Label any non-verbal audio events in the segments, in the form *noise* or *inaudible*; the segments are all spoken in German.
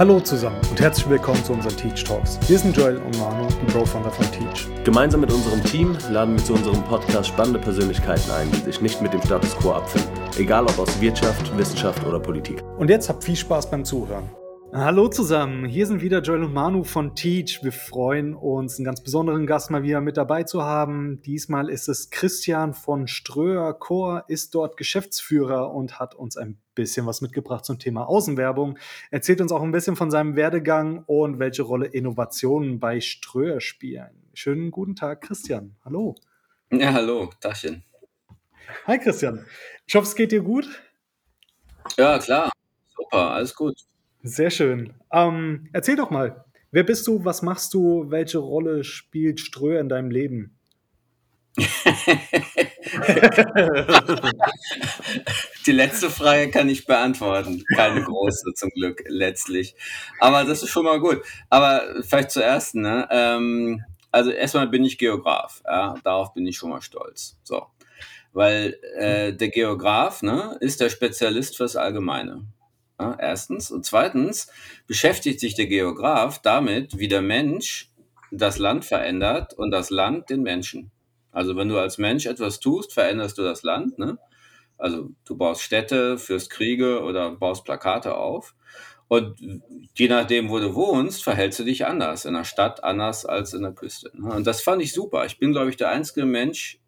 Hallo zusammen und herzlich willkommen zu unseren Teach Talks. Wir sind Joel und Manu, die Bro-Founder von Teach. Gemeinsam mit unserem Team laden wir zu unserem Podcast spannende Persönlichkeiten ein, die sich nicht mit dem Status quo abfinden. Egal ob aus Wirtschaft, Wissenschaft oder Politik. Und jetzt habt viel Spaß beim Zuhören. Hallo zusammen, hier sind wieder Joel und Manu von Teach. Wir freuen uns, einen ganz besonderen Gast mal wieder mit dabei zu haben. Diesmal ist es Christian von Ströer Chor, ist dort Geschäftsführer und hat uns ein bisschen was mitgebracht zum Thema Außenwerbung. Erzählt uns auch ein bisschen von seinem Werdegang und welche Rolle Innovationen bei Ströer spielen. Schönen guten Tag, Christian. Hallo. Ja, hallo, Tachchen. Hi, Christian. Ich hoffe, es geht dir gut. Ja, klar. Super, alles gut. Sehr schön. Ähm, erzähl doch mal, wer bist du, was machst du, welche Rolle spielt Ströer in deinem Leben? *laughs* Die letzte Frage kann ich beantworten. Keine große zum Glück letztlich. Aber das ist schon mal gut. Aber vielleicht zuerst, ne? Ähm, also erstmal bin ich Geograf. Ja? Darauf bin ich schon mal stolz. So. Weil äh, der Geograf ne, ist der Spezialist fürs Allgemeine. Ja, erstens. Und zweitens beschäftigt sich der Geograf damit, wie der Mensch das Land verändert und das Land den Menschen. Also wenn du als Mensch etwas tust, veränderst du das Land. Ne? Also du baust Städte, führst Kriege oder baust Plakate auf. Und je nachdem, wo du wohnst, verhältst du dich anders. In der Stadt anders als in der Küste. Ne? Und das fand ich super. Ich bin, glaube ich, der einzige Mensch,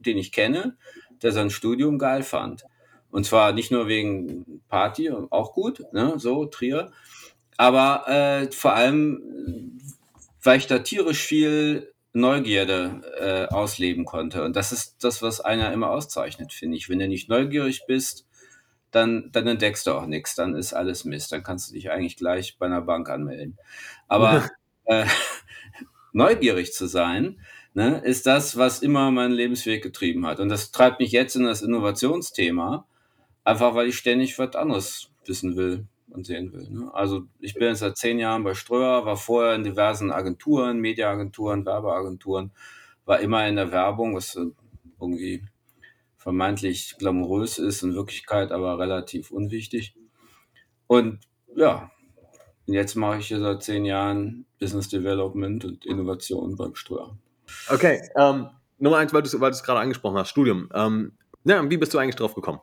den ich kenne, der sein Studium geil fand. Und zwar nicht nur wegen Party, auch gut, ne, so Trier, aber äh, vor allem, weil ich da tierisch viel Neugierde äh, ausleben konnte. Und das ist das, was einer immer auszeichnet, finde ich. Wenn du nicht neugierig bist, dann, dann entdeckst du auch nichts, dann ist alles Mist. Dann kannst du dich eigentlich gleich bei einer Bank anmelden. Aber *laughs* äh, neugierig zu sein, ne, ist das, was immer meinen Lebensweg getrieben hat. Und das treibt mich jetzt in das Innovationsthema Einfach weil ich ständig was anderes wissen will und sehen will. Ne? Also ich bin jetzt seit zehn Jahren bei Ströer, war vorher in diversen Agenturen, Mediaagenturen, Werbeagenturen, war immer in der Werbung, was irgendwie vermeintlich glamourös ist, in Wirklichkeit aber relativ unwichtig. Und ja, jetzt mache ich hier seit zehn Jahren Business Development und Innovation beim Ströer. Okay, ähm, Nummer eins, weil du es gerade angesprochen hast, Studium. Ähm, ja, wie bist du eigentlich drauf gekommen?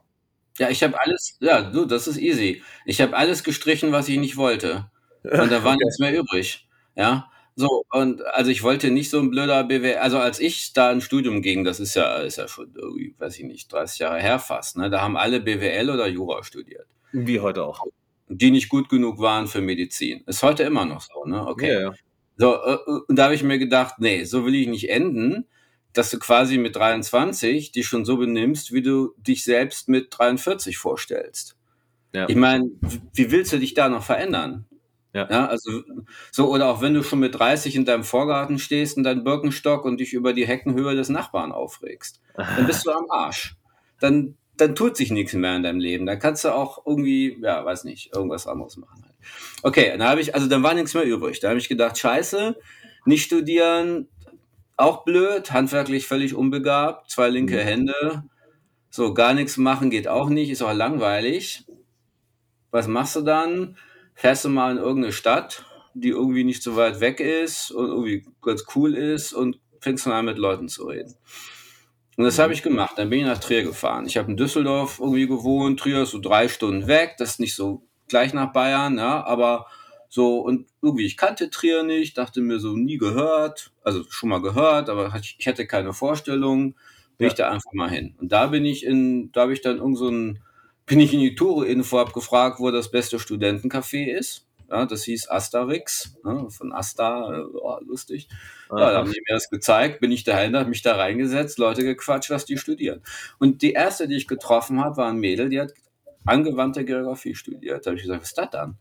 Ja, ich habe alles, ja, du, das ist easy. Ich habe alles gestrichen, was ich nicht wollte. Und da *laughs* war okay. nichts mehr übrig. Ja. So, und also ich wollte nicht so ein blöder BWL, also als ich da ein Studium ging, das ist ja, ist ja schon weiß ich nicht, 30 Jahre her fast, ne? Da haben alle BWL oder Jura studiert. Wie heute auch. Die nicht gut genug waren für Medizin. Ist heute immer noch so, ne? Okay. Ja, ja. So, äh, äh, und da habe ich mir gedacht, nee, so will ich nicht enden dass du quasi mit 23 dich schon so benimmst, wie du dich selbst mit 43 vorstellst. Ja. Ich meine, wie willst du dich da noch verändern? Ja. ja. also so oder auch wenn du schon mit 30 in deinem Vorgarten stehst in deinem Birkenstock und dich über die Heckenhöhe des Nachbarn aufregst, dann bist du am Arsch. Dann dann tut sich nichts mehr in deinem Leben. Dann kannst du auch irgendwie, ja, weiß nicht, irgendwas anderes machen. Okay, dann habe ich, also dann war nichts mehr übrig. Da habe ich gedacht, scheiße, nicht studieren, auch blöd, handwerklich völlig unbegabt, zwei linke mhm. Hände. So, gar nichts machen geht auch nicht, ist auch langweilig. Was machst du dann? Fährst du mal in irgendeine Stadt, die irgendwie nicht so weit weg ist und irgendwie ganz cool ist und fängst dann an mit Leuten zu reden. Und das habe mhm. ich gemacht. Dann bin ich nach Trier gefahren. Ich habe in Düsseldorf irgendwie gewohnt. Trier ist so drei Stunden weg. Das ist nicht so gleich nach Bayern, ja, aber so, und irgendwie, ich kannte Trier nicht, dachte mir so, nie gehört, also schon mal gehört, aber ich hätte keine Vorstellung, bin ja. ich da einfach mal hin. Und da bin ich in, da habe ich dann irgend so ein, bin ich in die Tour-Info abgefragt, wo das beste Studentencafé ist. Ja, das hieß Asterix, ne, von Asta, oh, lustig. Ja, da haben die mir das gezeigt, bin ich dahin, habe mich da reingesetzt, Leute gequatscht, was die studieren. Und die erste, die ich getroffen habe, war ein Mädel, die hat angewandte Geografie studiert. Da habe ich gesagt, was ist das dann?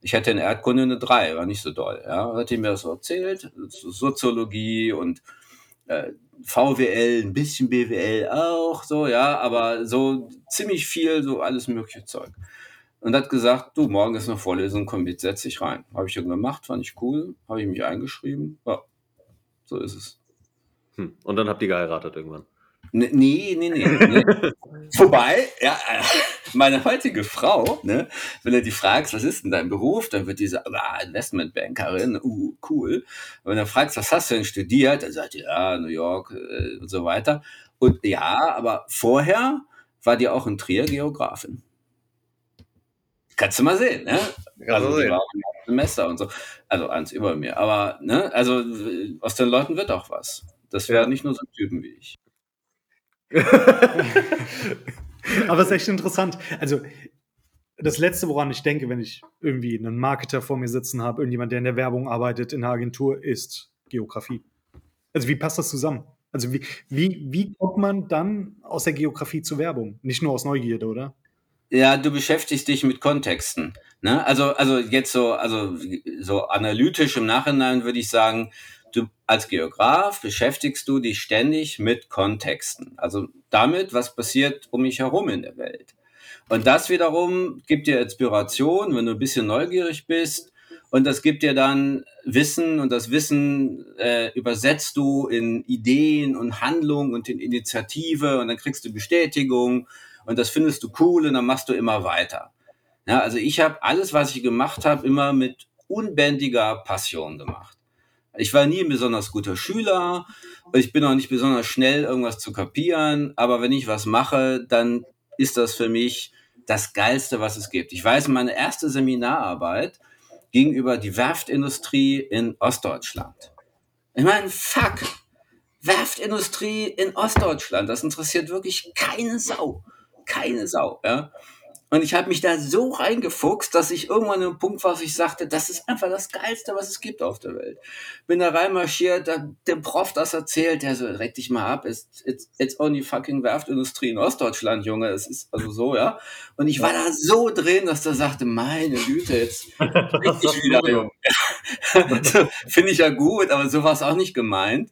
Ich hatte in Erdkunde eine 3, war nicht so doll. Ja. Hat ihm mir das so erzählt, Soziologie und äh, VWL, ein bisschen BWL auch, so, ja, aber so ziemlich viel, so alles mögliche Zeug. Und hat gesagt, du, morgen ist eine Vorlesung, komm mit, setz dich rein. Habe ich dann gemacht, fand ich cool, habe ich mich eingeschrieben, ja, so ist es. Hm. Und dann habt ihr geheiratet irgendwann? Nee, nee, nee. nee. *laughs* Wobei, ja, meine heutige Frau, ne, wenn du die fragst, was ist denn dein Beruf, dann wird diese ah, Investmentbankerin, uh, cool. Und wenn du fragst, was hast du denn studiert, dann sagt die, ja, New York äh, und so weiter. Und ja, aber vorher war die auch in Trier Geografin. Kannst du mal sehen, ne? Also die war auch im Semester und so. Also eins über mir. Aber, ne, also aus den Leuten wird auch was. Das wäre ja. nicht nur so Typen wie ich. *laughs* Aber es ist echt interessant. Also, das Letzte, woran ich denke, wenn ich irgendwie einen Marketer vor mir sitzen habe, irgendjemand, der in der Werbung arbeitet, in der Agentur, ist Geografie. Also, wie passt das zusammen? Also, wie, wie, wie kommt man dann aus der Geografie zur Werbung? Nicht nur aus Neugierde, oder? Ja, du beschäftigst dich mit Kontexten. Ne? Also, also jetzt so, also so analytisch im Nachhinein würde ich sagen, du als Geograf beschäftigst du dich ständig mit Kontexten. Also damit, was passiert um mich herum in der Welt. Und das wiederum gibt dir Inspiration, wenn du ein bisschen neugierig bist. Und das gibt dir dann Wissen und das Wissen äh, übersetzt du in Ideen und Handlung und in Initiative und dann kriegst du Bestätigung und das findest du cool und dann machst du immer weiter. Ja, also ich habe alles, was ich gemacht habe, immer mit unbändiger Passion gemacht. Ich war nie ein besonders guter Schüler ich bin auch nicht besonders schnell, irgendwas zu kapieren. Aber wenn ich was mache, dann ist das für mich das Geilste, was es gibt. Ich weiß, meine erste Seminararbeit ging über die Werftindustrie in Ostdeutschland. Ich meine, fuck, Werftindustrie in Ostdeutschland, das interessiert wirklich keine Sau. Keine Sau, ja. Und ich habe mich da so reingefuchst, dass ich irgendwann an einem Punkt war, wo ich sagte, das ist einfach das Geilste, was es gibt auf der Welt. Bin da reinmarschiert, da, dem Prof das erzählt, der so, reck dich mal ab, it's, it's, it's only fucking Werftindustrie in Ostdeutschland, Junge, es ist also so, ja. Und ich war da so drin, dass der sagte, meine Güte, jetzt *laughs* richtig wieder, Junge. *laughs* Finde ich ja gut, aber so war es auch nicht gemeint.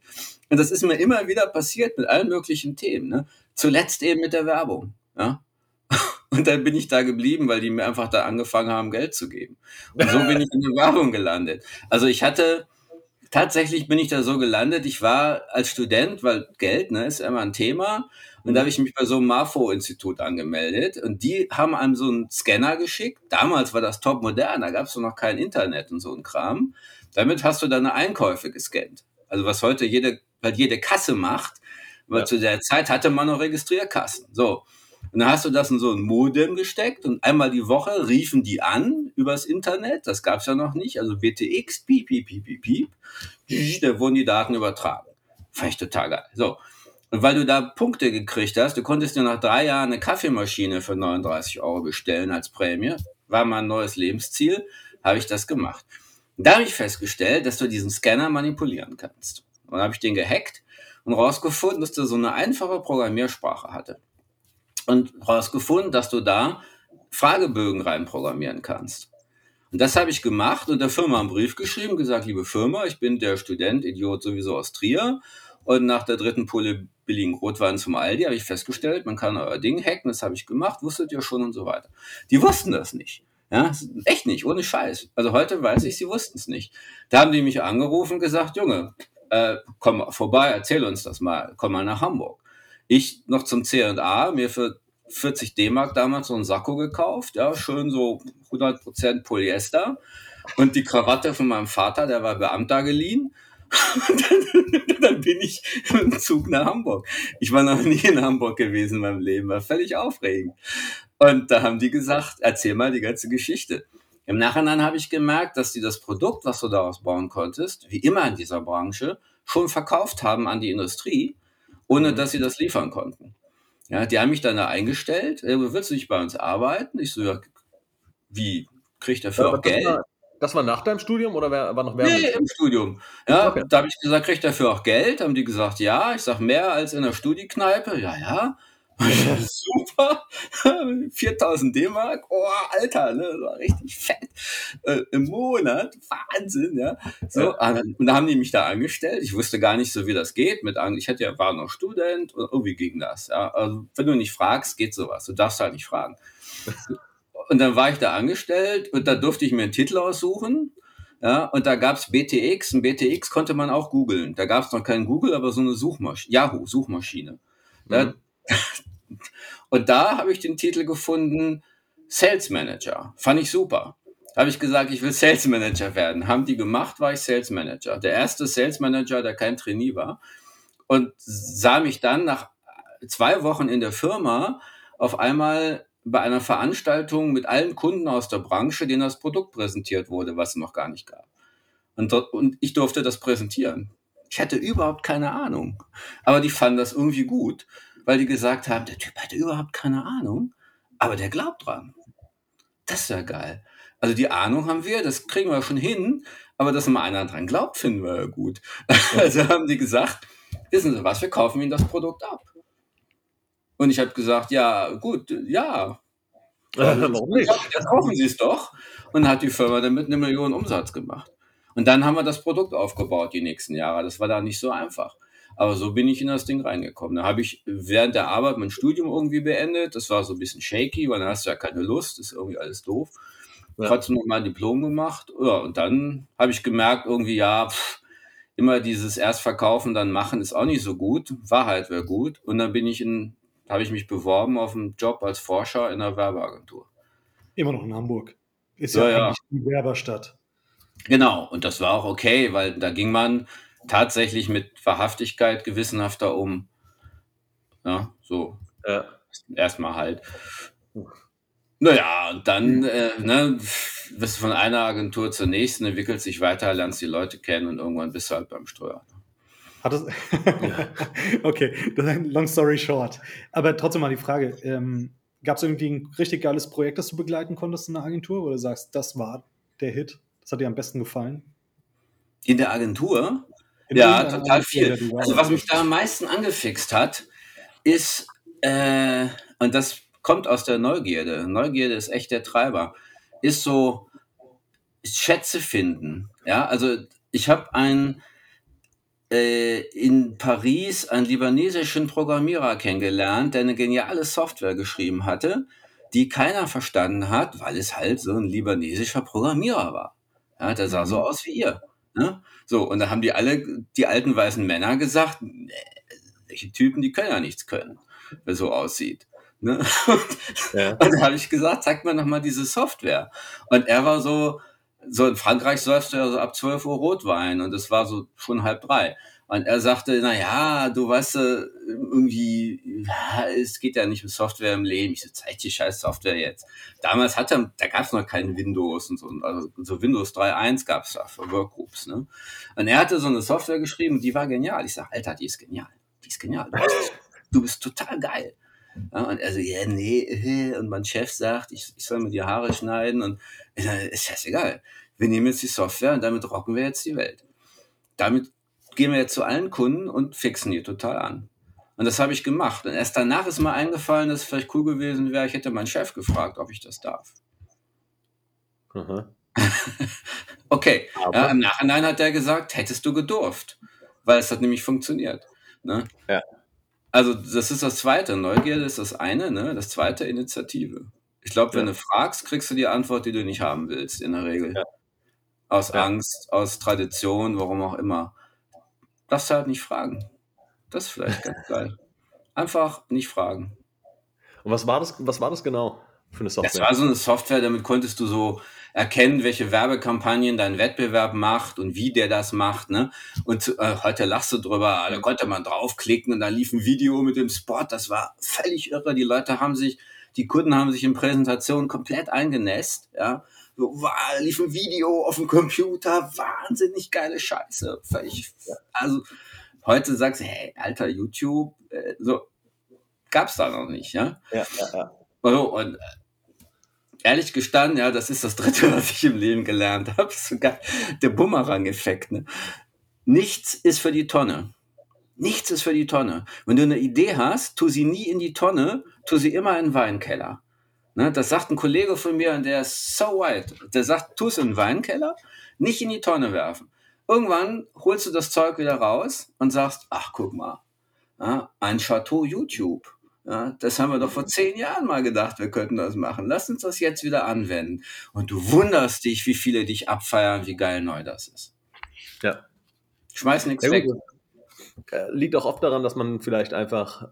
Und das ist mir immer wieder passiert mit allen möglichen Themen, ne? Zuletzt eben mit der Werbung, ja. Und dann bin ich da geblieben, weil die mir einfach da angefangen haben, Geld zu geben. Und so bin ich in der *laughs* Werbung gelandet. Also ich hatte, tatsächlich bin ich da so gelandet. Ich war als Student, weil Geld ne, ist immer ein Thema. Und da habe ich mich bei so einem MAFO-Institut angemeldet. Und die haben einem so einen Scanner geschickt. Damals war das top modern, da gab es noch kein Internet und so ein Kram. Damit hast du deine Einkäufe gescannt. Also was heute jede, weil jede Kasse macht, weil ja. zu der Zeit hatte man noch Registrierkassen. So. Und dann hast du das in so ein Modem gesteckt und einmal die Woche riefen die an übers Internet. Das gab es ja noch nicht. Also BTX, piep, piep, piep, piep, piep. Da wurden die Daten übertragen. Fand ich total geil. So. Und weil du da Punkte gekriegt hast, du konntest dir nach drei Jahren eine Kaffeemaschine für 39 Euro bestellen als Prämie. War mein neues Lebensziel, habe ich das gemacht. da habe ich festgestellt, dass du diesen Scanner manipulieren kannst. Und dann habe ich den gehackt und rausgefunden, dass der so eine einfache Programmiersprache hatte und herausgefunden, dass du da Fragebögen reinprogrammieren kannst. Und das habe ich gemacht und der Firma einen Brief geschrieben, gesagt, liebe Firma, ich bin der Student, Idiot sowieso aus Trier. Und nach der dritten Pulle billigen Rotwein zum Aldi habe ich festgestellt, man kann euer Ding hacken, das habe ich gemacht, wusstet ihr schon und so weiter. Die wussten das nicht. Ja, echt nicht, ohne Scheiß. Also heute weiß ich, sie wussten es nicht. Da haben die mich angerufen und gesagt, Junge, äh, komm vorbei, erzähl uns das mal, komm mal nach Hamburg. Ich noch zum C&A, mir für 40 D-Mark damals so einen Sakko gekauft, ja, schön so 100% Polyester und die Krawatte von meinem Vater, der war Beamter geliehen. dann, *laughs* dann, bin ich im Zug nach Hamburg. Ich war noch nie in Hamburg gewesen in meinem Leben, war völlig aufregend. Und da haben die gesagt, erzähl mal die ganze Geschichte. Im Nachhinein habe ich gemerkt, dass die das Produkt, was du daraus bauen konntest, wie immer in dieser Branche, schon verkauft haben an die Industrie ohne mhm. dass sie das liefern konnten. Ja, die haben mich dann da eingestellt, äh, willst du nicht bei uns arbeiten? Ich so, ja, wie, krieg ich dafür auch Geld? War, das war nach deinem Studium oder war noch während? Nee, im Studium. Ja, okay. da habe ich gesagt, krieg ich dafür auch Geld? Haben die gesagt, ja. Ich sag, mehr als in der Studiekneipe? Ja, ja. *laughs* Super, *laughs* 4000 D-Mark, oh, Alter, ne, das war richtig fett äh, im Monat, Wahnsinn, ja. So. Ah, und da haben die mich da angestellt. Ich wusste gar nicht so, wie das geht. Mit ich hätte ja war noch Student und irgendwie ging das. Ja. Also, wenn du nicht fragst, geht sowas. Du darfst halt nicht fragen. *laughs* Und dann war ich da angestellt und da durfte ich mir einen Titel aussuchen. Ja, und da gab's BTX. Ein BTX konnte man auch googeln. Da gab's noch keinen Google, aber so eine Suchmaschine, Yahoo-Suchmaschine. Mhm. Und da habe ich den Titel gefunden, Sales Manager. Fand ich super. Habe ich gesagt, ich will Sales Manager werden. Haben die gemacht, war ich Sales Manager. Der erste Sales Manager, der kein Trainee war. Und sah mich dann nach zwei Wochen in der Firma auf einmal bei einer Veranstaltung mit allen Kunden aus der Branche, denen das Produkt präsentiert wurde, was es noch gar nicht gab. Und, und ich durfte das präsentieren. Ich hatte überhaupt keine Ahnung. Aber die fanden das irgendwie gut, weil die gesagt haben, der Typ hatte überhaupt keine Ahnung, aber der glaubt dran. Das ist ja geil. Also die Ahnung haben wir, das kriegen wir schon hin, aber dass mal einer dran glaubt, finden wir ja gut. *laughs* Also haben die gesagt, wissen Sie was, wir kaufen Ihnen das Produkt ab. Und ich habe gesagt, ja, gut, ja. *laughs* Warum nicht? Ja, kaufen Sie es doch. Und hat die Firma damit eine Million Umsatz gemacht. Und dann haben wir das Produkt aufgebaut die nächsten Jahre. Das war da nicht so einfach. Aber so bin ich in das Ding reingekommen. Da habe ich während der Arbeit mein Studium irgendwie beendet. Das war so ein bisschen shaky, weil dann hast du ja keine Lust, ist irgendwie alles doof. Ja. Trotzdem noch mal ein Diplom gemacht. Ja, und dann habe ich gemerkt, irgendwie, ja, pff, immer dieses erst verkaufen, dann machen ist auch nicht so gut. Wahrheit wäre gut. Und dann bin ich in habe ich mich beworben auf einen Job als Forscher in einer Werbeagentur. Immer noch in Hamburg. Ist ja, ja eigentlich die Werberstadt. Genau, und das war auch okay, weil da ging man tatsächlich mit Wahrhaftigkeit gewissenhafter um. Ja, so. Ja. Erstmal halt. Naja, und dann äh, ne, bist du von einer Agentur zur nächsten, entwickelt sich weiter, lernst die Leute kennen und irgendwann bist du halt beim Steuer. Hat es *laughs* okay, long story short. Aber trotzdem mal die Frage: ähm, Gab es irgendwie ein richtig geiles Projekt, das du begleiten konntest in der Agentur? Oder sagst, das war der Hit? Das hat dir am besten gefallen? In der Agentur? Ja, total viel. Also, was mich da am meisten angefixt hat, ist, äh, und das kommt aus der Neugierde. Neugierde ist echt der Treiber. Ist so Schätze finden. Ja, also ich habe ein äh, in Paris einen libanesischen Programmierer kennengelernt, der eine geniale Software geschrieben hatte, die keiner verstanden hat, weil es halt so ein libanesischer Programmierer war. Ja, der sah so mhm. aus wie ihr. Ne? So, und da haben die alle, die alten weißen Männer gesagt, nee, welche Typen, die können ja nichts können, wer so aussieht. Ne? *laughs* Ja. Und da habe ich gesagt, zeig mir noch mal diese Software. Und er war so, so in Frankreich säufst du ja so ab 12 Uhr Rotwein und es war so schon halb drei. Und er sagte, na ja, du weißt, irgendwie, ja, es geht ja nicht um Software im Leben. Ich so, zeig die scheiß Software jetzt. Damals hatte, da gab es noch kein Windows und so. Also so Windows 3.1 gab es da für Workgroups. Ne? Und er hatte so eine Software geschrieben, die war genial. Ich sag, Alter, die ist genial. Die ist genial. Du bist, du bist total geil. Ja, und er so, ja, nee, äh, und mein Chef sagt, ich, ich soll mir die Haare schneiden und äh, ist scheißegal. Wir nehmen jetzt die Software und damit rocken wir jetzt die Welt. Damit gehen wir jetzt zu allen Kunden und fixen die total an. Und das habe ich gemacht. Und erst danach ist mir eingefallen, dass es vielleicht cool gewesen wäre, ich hätte meinen Chef gefragt, ob ich das darf. *laughs* okay. Ja, Im Nachhinein hat er gesagt, hättest du gedurft, weil es hat nämlich funktioniert. Ne? Ja. Also das ist das Zweite. Neugierde ist das eine, ne? das Zweite Initiative. Ich glaube, wenn ja. du fragst, kriegst du die Antwort, die du nicht haben willst, in der Regel. Aus. Angst, aus Tradition, warum auch immer. Darfst du halt nicht fragen. Das ist vielleicht ganz *laughs* geil. Einfach nicht fragen. Und was war das, was war das genau für eine Software? Das war so eine Software, damit konntest du so erkennen, welche Werbekampagnen dein Wettbewerb macht und wie der das macht. Ne? Und äh, heute lachst du drüber, da konnte man draufklicken und da lief ein Video mit dem Spot. Das war völlig irre. Die Leute haben sich, die Kunden haben sich in Präsentationen komplett eingenässt. Ja? So, wow, lief ein Video auf dem Computer, wahnsinnig geile Scheiße. Völlig, also heute sagst du, hey, alter YouTube, äh, so gab's da noch nicht, ja? Ja, ja, ja. Also, und äh, ehrlich gestanden, ja, das ist das dritte, *laughs* was ich im Leben gelernt habe. *laughs* Sogar der Bumerang-Effekt. Ne? Nichts ist für die Tonne. Nichts ist für die Tonne. Wenn du eine Idee hast, tu sie nie in die Tonne, tu sie immer in den Weinkeller. Ne, das sagt ein Kollege von mir, der ist so white. Der sagt, tu es in den Weinkeller, nicht in die Tonne werfen. Irgendwann holst du das Zeug wieder raus und sagst, ach, guck mal, ja, ein Chateau YouTube. Ja, das haben wir doch vor zehn Jahren mal gedacht, wir könnten das machen. Lass uns das jetzt wieder anwenden. Und du wunderst dich, wie viele dich abfeiern, wie geil neu das ist. Ja. Schmeiß nichts weg. Äh, liegt auch oft daran, dass man vielleicht einfach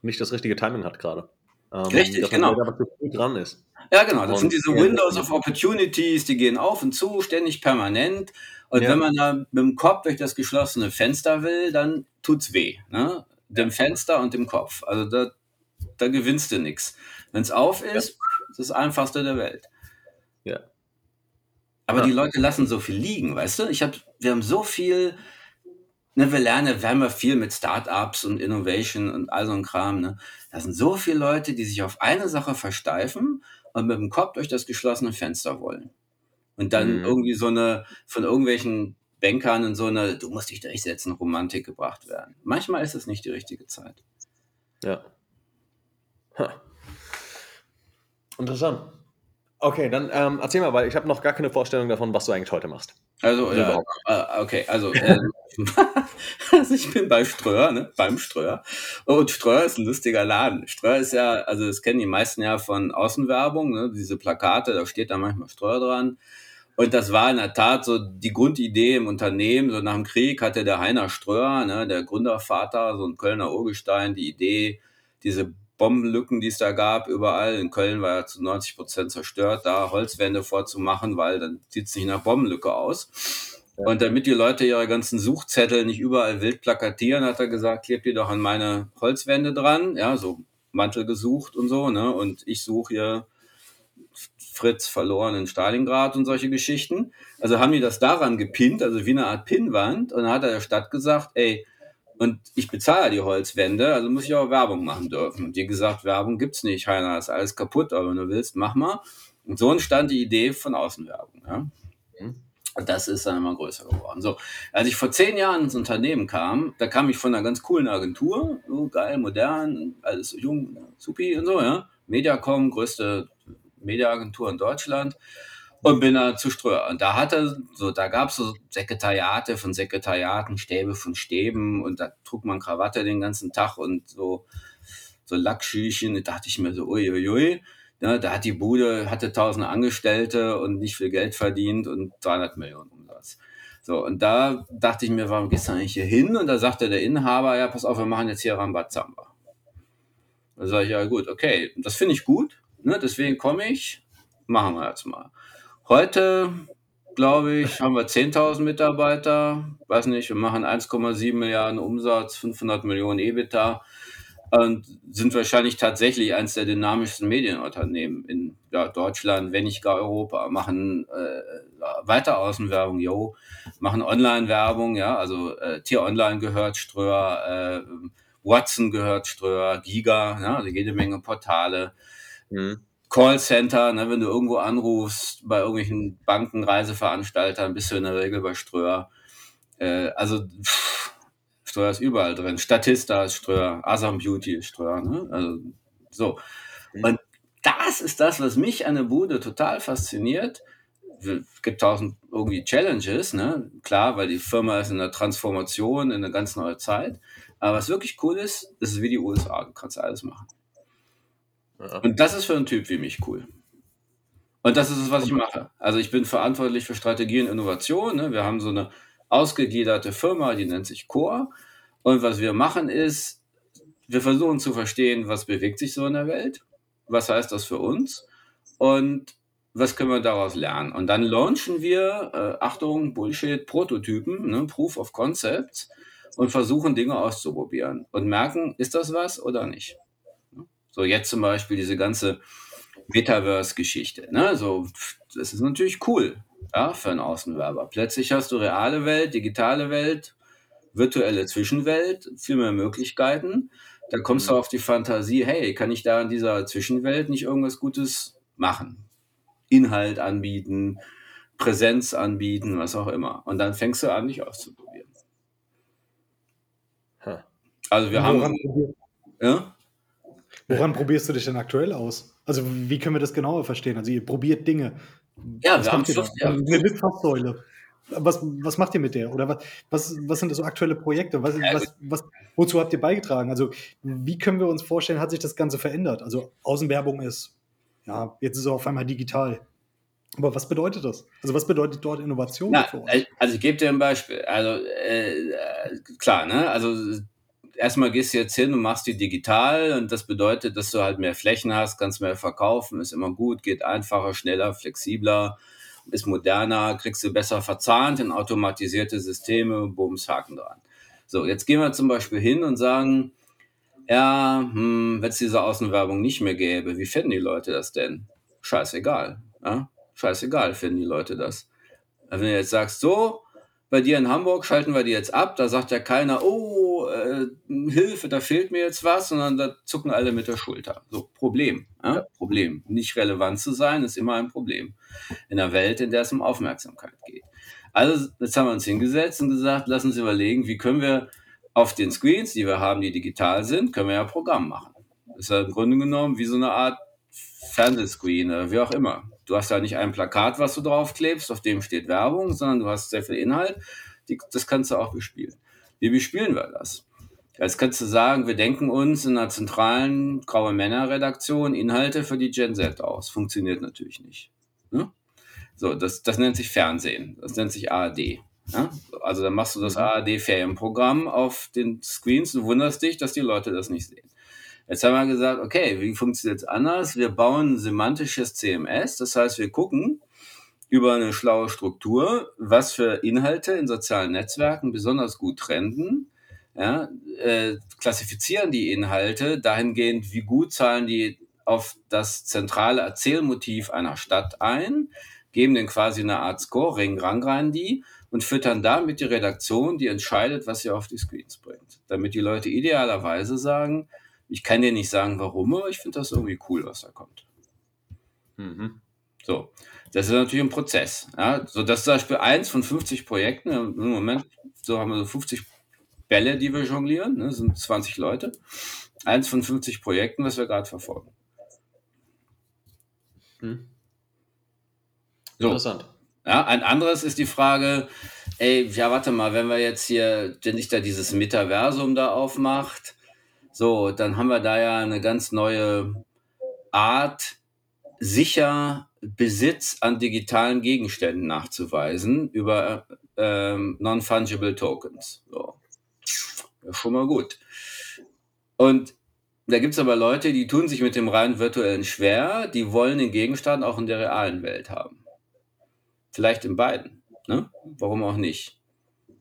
nicht das richtige Timing hat gerade. Ähm, Richtig, genau. dran ist. Ja, genau. Das und sind diese Windows of Opportunities, die gehen auf und zu, ständig permanent. Und ja. wenn man da mit dem Kopf durch das geschlossene Fenster will, dann tut's weh. Ne? Dem Fenster und dem Kopf. Also da, da gewinnst du nichts. Wenn es auf ist, ja. ist das einfachste der Welt. Ja. Aber ja. die Leute lassen so viel liegen, weißt du? Ich hab, wir haben so viel, ne, wir lernen, wir haben ja viel mit Startups und Innovation und all so ein Kram, ne? Da sind so viele Leute, die sich auf eine Sache versteifen und mit dem Kopf durch das geschlossene Fenster wollen. Und dann mhm. irgendwie so eine, von irgendwelchen Bankern in so eine, du musst dich durchsetzen, Romantik gebracht werden. Manchmal ist es nicht die richtige Zeit. Ja. Ha. Interessant. Okay, dann ähm, erzähl mal, weil ich habe noch gar keine Vorstellung davon, was du eigentlich heute machst. Also, ja, äh, okay, also, äh, *laughs* also ich bin bei Ströer, ne, beim Ströer. Und Ströer ist ein lustiger Laden. Ströer ist ja, also das kennen die meisten ja von Außenwerbung, ne, diese Plakate, da steht da manchmal Ströer dran. Und das war in der Tat so die Grundidee im Unternehmen. So nach dem Krieg hatte der Heiner Ströer, ne, der Gründervater, so ein Kölner Urgestein, die Idee, diese Bombenlücken, die es da gab, überall. In Köln war ja zu 90 Prozent zerstört, da Holzwände vorzumachen, weil dann sieht es nicht nach Bombenlücke aus. Und damit die Leute ihre ganzen Suchzettel nicht überall wild plakatieren, hat er gesagt, klebt die doch an meine Holzwände dran, ja, so Mantel gesucht und so, ne? Und ich suche hier Fritz verloren in Stalingrad und solche Geschichten. Also haben die das daran gepinnt, also wie eine Art Pinnwand. Und dann hat er der Stadt gesagt, ey, und ich bezahle die Holzwände, also muss ich auch Werbung machen dürfen. Und die gesagt, Werbung gibt's nicht, Heiner, ist alles kaputt, aber wenn du willst, mach mal. Und so entstand die Idee von Außenwerbung. Ja? Mhm. Und das ist dann immer größer geworden. So, als ich vor zehn Jahren ins Unternehmen kam, da kam ich von einer ganz coolen Agentur, so geil, modern, alles jung, supi und so, ja. Mediacom, größte Mediaagentur in Deutschland und bin da zu Ströer. Und da hatte, so, da gab es so Sekretariate von Sekretariaten, Stäbe von Stäben und da trug man Krawatte den ganzen Tag und so, so Lackschüchen. Da dachte ich mir so, uiuiui. Ja, da hat die Bude, hatte tausend Angestellte und nicht viel Geld verdient und 300 Millionen Umsatz. So, und da dachte ich mir, warum gehst du nicht hier hin? Und da sagte der Inhaber, ja, pass auf, wir machen jetzt hier Rambazamba. Da sage ich, ja gut, okay, das finde ich gut, ne, deswegen komme ich, machen wir jetzt mal. Heute, glaube ich, haben wir 10.000 Mitarbeiter. Weiß nicht, wir machen 1,7 Milliarden Umsatz, 500 Millionen EBITDA und sind wahrscheinlich tatsächlich eines der dynamischsten Medienunternehmen in ja, Deutschland, wenn nicht gar Europa. Machen äh, weiter Außenwerbung, yo, machen Online-Werbung, ja, also äh, Tier Online gehört Ströer, äh, Watson gehört Ströer, Giga, ja, also jede Menge Portale. Mhm. Callcenter, ne, wenn du irgendwo anrufst, bei irgendwelchen Banken, Reiseveranstaltern, bist du in der Regel bei Ströer. Äh, also pff, Ströer ist überall drin. Statista ist Ströer, Asam Beauty ist Ströer. Ne? Also, so. Und das ist das, was mich an der Bude total fasziniert. Es gibt tausend irgendwie Challenges, ne? Klar, weil die Firma ist in der Transformation in eine ganz neue Zeit. Aber was wirklich cool ist, das ist wie die USA. Du kannst alles machen. Ja. Und das ist für einen Typ wie mich cool. Und das ist es, was ich mache. Also ich bin verantwortlich für Strategie und Innovation. Ne? Wir haben so eine ausgegliederte Firma, die nennt sich Core. Und was wir machen ist, wir versuchen zu verstehen, was bewegt sich so in der Welt, was heißt das für uns und was können wir daraus lernen. Und dann launchen wir, äh, Achtung, Bullshit, Prototypen, ne? Proof of Concepts und versuchen Dinge auszuprobieren und merken, ist das was oder nicht. So jetzt zum Beispiel diese ganze Metaverse-Geschichte. Ne? So, das ist natürlich cool ja, für einen Außenwerber. Plötzlich hast du reale Welt, digitale Welt, virtuelle Zwischenwelt, viel mehr Möglichkeiten. Da kommst du mhm. auf die Fantasie, hey, kann ich da in dieser Zwischenwelt nicht irgendwas Gutes machen? Inhalt anbieten, Präsenz anbieten, was auch immer. Und dann fängst du an, dich auszuprobieren. Also wir haben. Ja? Woran probierst du dich denn aktuell aus? Also wie können wir das genauer verstehen? Also ihr probiert Dinge. Ja, was wir haben Fluss, ja. eine Litfaßsäule. Was, was macht ihr mit der? Oder was, was, was sind das so aktuelle Projekte? Was, ja, was, was, wozu habt ihr beigetragen? Also wie können wir uns vorstellen, hat sich das Ganze verändert? Also Außenwerbung ist, ja, jetzt ist es auf einmal digital. Aber was bedeutet das? Also was bedeutet dort Innovation? Na, also ich gebe dir ein Beispiel. Also äh, klar, ne? Also erstmal gehst du jetzt hin und machst die digital und das bedeutet, dass du halt mehr Flächen hast, kannst mehr verkaufen, ist immer gut, geht einfacher, schneller, flexibler, ist moderner, kriegst du besser verzahnt in automatisierte Systeme, Bums, Haken dran. So, jetzt gehen wir zum Beispiel hin und sagen, ja, hm, wenn es diese Außenwerbung nicht mehr gäbe, wie finden die Leute das denn? Scheißegal. Ja? Scheißegal finden die Leute das. Wenn du jetzt sagst, so, bei dir in Hamburg schalten wir die jetzt ab, da sagt ja keiner, oh, äh, Hilfe, da fehlt mir jetzt was, sondern da zucken alle mit der Schulter. So, Problem. Ja? Ja. Problem. Nicht relevant zu sein, ist immer ein Problem. In einer Welt, in der es um Aufmerksamkeit geht. Also, jetzt haben wir uns hingesetzt und gesagt, lass uns überlegen, wie können wir auf den Screens, die wir haben, die digital sind, können wir ja Programm machen. Das ist ja im Grunde genommen wie so eine Art Fernsehscreen oder wie auch immer. Du hast ja nicht ein Plakat, was du draufklebst, auf dem steht Werbung, sondern du hast sehr viel Inhalt. Die, das kannst du auch bespielen. Wie bespielen wir das? Jetzt kannst du sagen, wir denken uns in einer zentralen Graue Männer-Redaktion Inhalte für die Gen Z aus. Funktioniert natürlich nicht. Ne? So, das, das nennt sich Fernsehen. Das nennt sich ARD. Ja? Also dann machst du das. ARD-Ferienprogramm auf den Screens und wunderst dich, dass die Leute das nicht sehen. Jetzt haben wir gesagt, okay, wie funktioniert es anders? Wir bauen ein semantisches CMS, das heißt, wir gucken über eine schlaue Struktur, was für Inhalte in sozialen Netzwerken besonders gut trenden, ja, äh, klassifizieren die Inhalte dahingehend, wie gut zahlen die auf das zentrale Erzählmotiv einer Stadt ein, geben den quasi eine Art Scoring, rangrein die und füttern damit die Redaktion, die entscheidet, was sie auf die Screens bringt. Damit die Leute idealerweise sagen, ich kann dir nicht sagen, warum, aber ich finde das irgendwie cool, was da kommt. Mhm. So, das ist natürlich ein Prozess. Ja? So, das ist zum Beispiel eins von 50 Projekten. Im Moment so haben wir so 50 Bälle, die wir jonglieren. Ne? Das sind 20 Leute. Eins von 50 Projekten, was wir gerade verfolgen. Hm. So. Interessant. Ja, ein anderes ist die Frage, ey, ja, warte mal, wenn wir jetzt hier, wenn sich da dieses Metaversum da aufmacht, so, dann haben wir da ja eine ganz neue Art, sicher Besitz an digitalen Gegenständen nachzuweisen über ähm, Non-Fungible Tokens. So. Ja, schon mal gut. Und da gibt es aber Leute, die tun sich mit dem rein virtuellen schwer, die wollen den Gegenstand auch in der realen Welt haben. Vielleicht in beiden. Ne? Warum auch nicht?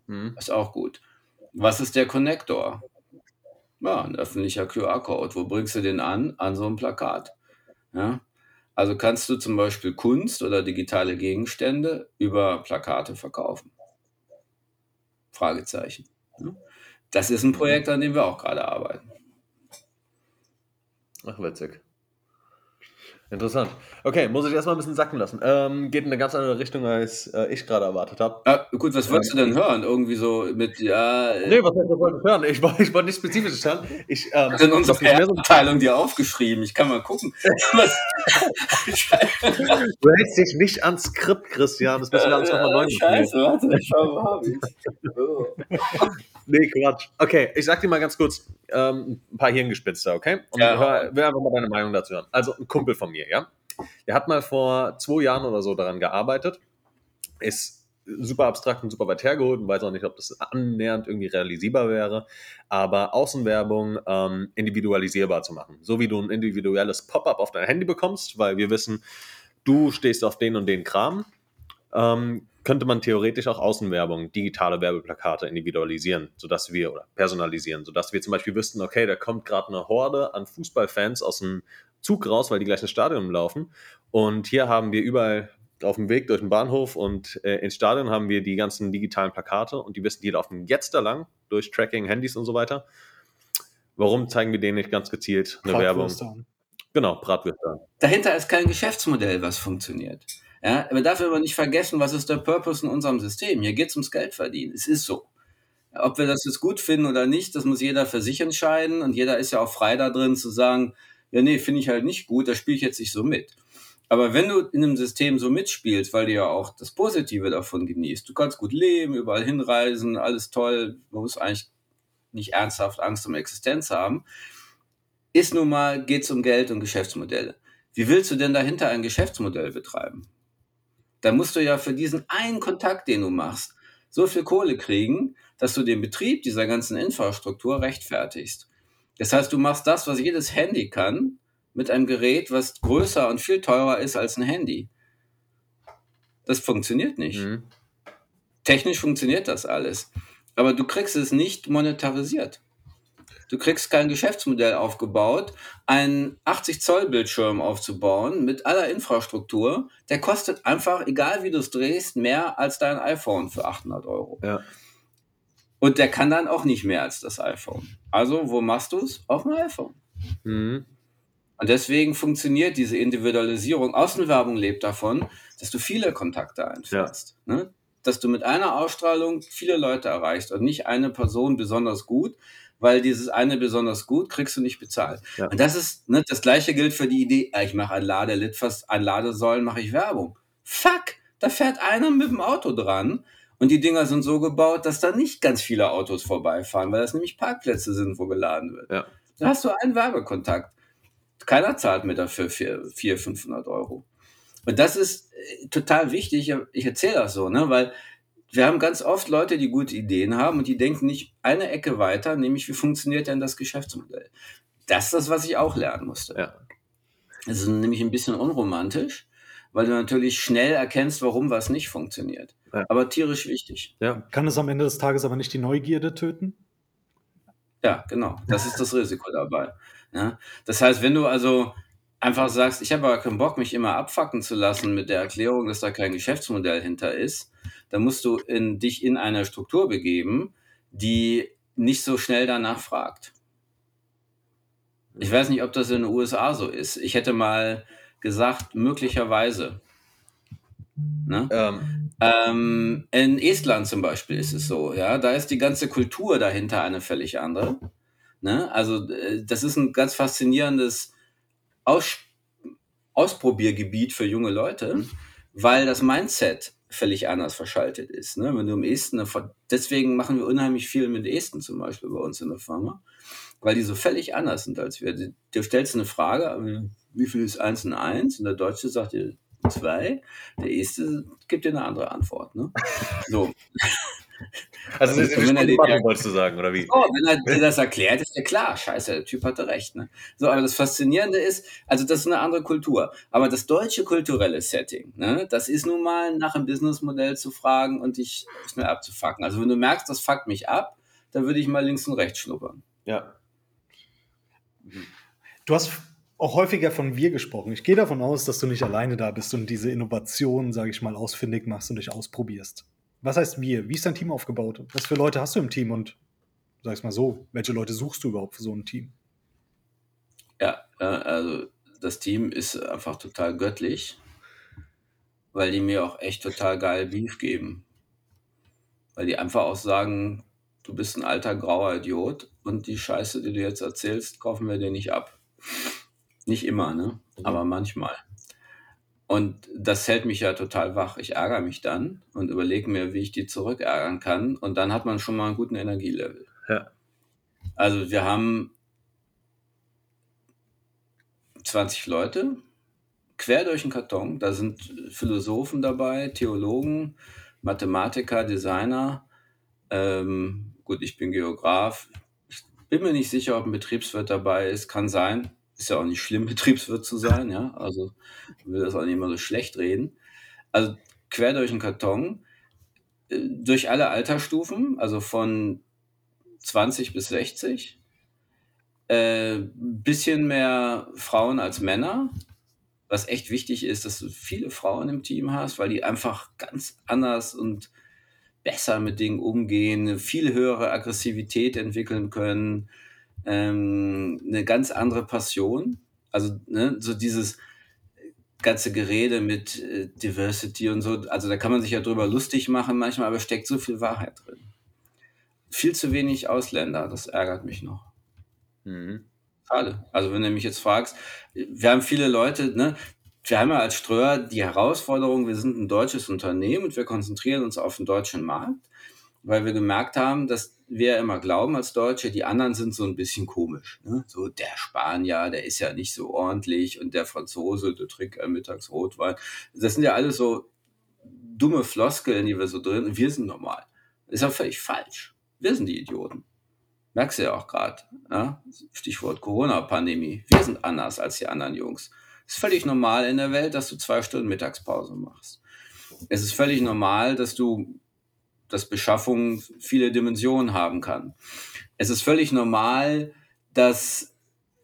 Hm. Ist auch gut. Was ist der Connector? Ja, ein öffentlicher QR-Code. Wo bringst du den an? An so einem Plakat. Ja? Also kannst du zum Beispiel Kunst oder digitale Gegenstände über Plakate verkaufen. Fragezeichen. Ja? Das ist ein Projekt, an dem wir auch gerade arbeiten. Ach, witzig. Interessant. Okay, muss ich erstmal ein bisschen sacken lassen. Ähm, geht in eine ganz andere Richtung, als äh, ich gerade erwartet habe. Ah, gut, was wolltest ähm, du denn hören? Irgendwie so mit, ja. Äh nee, was wolltest du hören? Ich wollte ich wollt nicht spezifisch hören. Ich ähm, in unserer Abteilung dir aufgeschrieben. Ich kann mal gucken. *laughs* du hältst dich nicht ans Skript, Christian. Das müssen wir alles nochmal neu machen. Scheiße, warte, ich schau mal. *laughs* Nee, Quatsch. Okay, ich sag dir mal ganz kurz ähm, ein paar Hirngespitze, okay? Und ja. hör, will einfach mal deine Meinung dazu hören. Also ein Kumpel von mir, ja? Der hat mal vor zwei Jahren oder so daran gearbeitet, ist super abstrakt und super weit hergeholt und weiß auch nicht, ob das annähernd irgendwie realisierbar wäre, aber Außenwerbung ähm, individualisierbar zu machen. So wie du ein individuelles Pop-up auf dein Handy bekommst, weil wir wissen, du stehst auf den und den Kram, ähm, könnte man theoretisch auch Außenwerbung, digitale Werbeplakate individualisieren, sodass wir oder personalisieren, sodass wir zum Beispiel wüssten, okay, da kommt gerade eine Horde an Fußballfans aus dem Zug raus, weil die gleich ins Stadion laufen. Und hier haben wir überall auf dem Weg durch den Bahnhof und äh, ins Stadion haben wir die ganzen digitalen Plakate und die wissen, die laufen jetzt da lang durch Tracking, Handys und so weiter. Warum zeigen wir denen nicht ganz gezielt eine Werbung? Genau, Bratwürste. Dahinter ist kein Geschäftsmodell, was funktioniert. Ja, man darf aber nicht vergessen, was ist der Purpose in unserem System. Hier geht es ums Geld verdienen. Es ist so. Ob wir das jetzt gut finden oder nicht, das muss jeder für sich entscheiden. Und jeder ist ja auch frei da drin zu sagen, ja, nee, finde ich halt nicht gut, da spiele ich jetzt nicht so mit. Aber wenn du in einem System so mitspielst, weil du ja auch das Positive davon genießt, du kannst gut leben, überall hinreisen, alles toll, man muss eigentlich nicht ernsthaft Angst um Existenz haben, ist nun mal, geht es um Geld und Geschäftsmodelle. Wie willst du denn dahinter ein Geschäftsmodell betreiben? Da musst du ja für diesen einen Kontakt, den du machst, so viel Kohle kriegen, dass du den Betrieb dieser ganzen Infrastruktur rechtfertigst. Das heißt, du machst das, was jedes Handy kann, mit einem Gerät, was größer und viel teurer ist als ein Handy. Das funktioniert nicht. Mhm. Technisch funktioniert das alles. Aber du kriegst es nicht monetarisiert. Du kriegst kein Geschäftsmodell aufgebaut, einen 80 Zoll Bildschirm aufzubauen mit aller Infrastruktur. Der kostet einfach, egal wie du es drehst, mehr als dein iPhone für 800 Euro. Ja. Und der kann dann auch nicht mehr als das iPhone. Also, wo machst du es? Auf dem iPhone. Mhm. Und deswegen funktioniert diese Individualisierung. Außenwerbung lebt davon, dass du viele Kontakte einfährst. Ja. Ne? Dass du mit einer Ausstrahlung viele Leute erreichst und nicht eine Person besonders gut, weil dieses eine besonders gut kriegst du nicht bezahlt. Ja. Und das ist, ne, das gleiche gilt für die Idee, ich mache ein Ladelitfass, ein Ladesäulen mache ich Werbung. Fuck, da fährt einer mit dem Auto dran und die Dinger sind so gebaut, dass da nicht ganz viele Autos vorbeifahren, weil das nämlich Parkplätze sind, wo geladen wird. Ja. Da hast du einen Werbekontakt. Keiner zahlt mir dafür 400, 500 Euro. Und das ist äh, total wichtig. Ich erzähle das so, ne, weil wir haben ganz oft Leute, die gute Ideen haben und die denken nicht eine Ecke weiter, nämlich wie funktioniert denn das Geschäftsmodell? Das ist das, was ich auch lernen musste. Ja. Es ist nämlich ein bisschen unromantisch, weil du natürlich schnell erkennst, warum was nicht funktioniert. Ja. Aber tierisch wichtig. Ja. Kann es am Ende des Tages aber nicht die Neugierde töten? Ja, genau. Das ist das Risiko dabei. Ja? Das heißt, wenn du also einfach sagst, ich habe aber keinen Bock, mich immer abfacken zu lassen mit der Erklärung, dass da kein Geschäftsmodell hinter ist, dann musst du in, dich in eine Struktur begeben, die nicht so schnell danach fragt. Ich weiß nicht, ob das in den USA so ist. Ich hätte mal gesagt, möglicherweise. Ne? Ähm. Ähm, in Estland zum Beispiel ist es so, ja, da ist die ganze Kultur dahinter eine völlig andere. Ne? Also äh, das ist ein ganz faszinierendes Aus Ausprobiergebiet für junge Leute, weil das Mindset völlig anders verschaltet ist. Ne? Wenn du im Esten, deswegen machen wir unheimlich viel mit Esten zum Beispiel bei uns in der Firma, weil die so völlig anders sind als wir. Du stellst eine Frage, wie viel ist 1 und 1? Und der Deutsche sagt dir 2. Der Este gibt dir eine andere Antwort. Ne? So. *laughs* Also, das ist wenn er den, machen, wolltest du sagen, oder wie? Oh, wenn er dir das erklärt, ist ja klar, scheiße, der Typ hatte recht. Ne? So, aber das Faszinierende ist, also das ist eine andere Kultur. Aber das deutsche kulturelle Setting, ne, das ist nun mal nach einem Businessmodell zu fragen und dich schnell abzufacken. Also wenn du merkst, das fuckt mich ab, dann würde ich mal links und rechts schnuppern. Ja. Du hast auch häufiger von wir gesprochen. Ich gehe davon aus, dass du nicht alleine da bist und diese Innovation, sage ich mal, ausfindig machst und dich ausprobierst. Was heißt wir? Wie ist dein Team aufgebaut? Was für Leute hast du im Team und sag ich mal so, welche Leute suchst du überhaupt für so ein Team? Ja, äh, also das Team ist einfach total göttlich, weil die mir auch echt total geil Beef geben. Weil die einfach auch sagen, du bist ein alter grauer Idiot und die Scheiße, die du jetzt erzählst, kaufen wir dir nicht ab. Nicht immer, ne? Mhm. Aber manchmal. Und das hält mich ja total wach. Ich ärgere mich dann und überlege mir, wie ich die zurückärgern kann. Und dann hat man schon mal einen guten Energielevel. Ja. Also wir haben 20 Leute, quer durch den Karton. Da sind Philosophen dabei, Theologen, Mathematiker, Designer. Ähm, gut, ich bin Geograf. Ich bin mir nicht sicher, ob ein Betriebswirt dabei ist. Kann sein ist ja auch nicht schlimm, *laughs* Betriebswirt zu sein, ja. Also ich will das auch nicht immer so schlecht reden. Also quer durch den Karton, äh, durch alle Altersstufen, also von 20 bis 60. Äh, bisschen mehr Frauen als Männer, was echt wichtig ist, dass du viele Frauen im Team hast, weil die einfach ganz anders und besser mit Dingen umgehen, eine viel höhere Aggressivität entwickeln können, ähm, eine ganz andere Passion. Also ne, so dieses ganze Gerede mit äh, Diversity und so, also da kann man sich ja drüber lustig machen manchmal, aber steckt so viel Wahrheit drin. Viel zu wenig Ausländer, das ärgert mich noch. Mhm. Schade. Also wenn du mich jetzt fragst, wir haben viele Leute, ne, wir haben ja als Ströer die Herausforderung, wir sind ein deutsches Unternehmen und wir konzentrieren uns auf den deutschen Markt weil wir gemerkt haben, dass wir immer glauben als Deutsche, die anderen sind so ein bisschen komisch. Ne? So der Spanier, der ist ja nicht so ordentlich und der Franzose, der trinkt mittags Rotwein. Das sind ja alles so dumme Floskeln, die wir so drin. Wir sind normal. Ist ja völlig falsch. Wir sind die Idioten. Merkst du ja auch gerade. Ja? Stichwort Corona-Pandemie. Wir sind anders als die anderen Jungs. Es ist völlig normal in der Welt, dass du zwei Stunden Mittagspause machst. Es ist völlig normal, dass du, dass Beschaffung viele Dimensionen haben kann. Es ist völlig normal, dass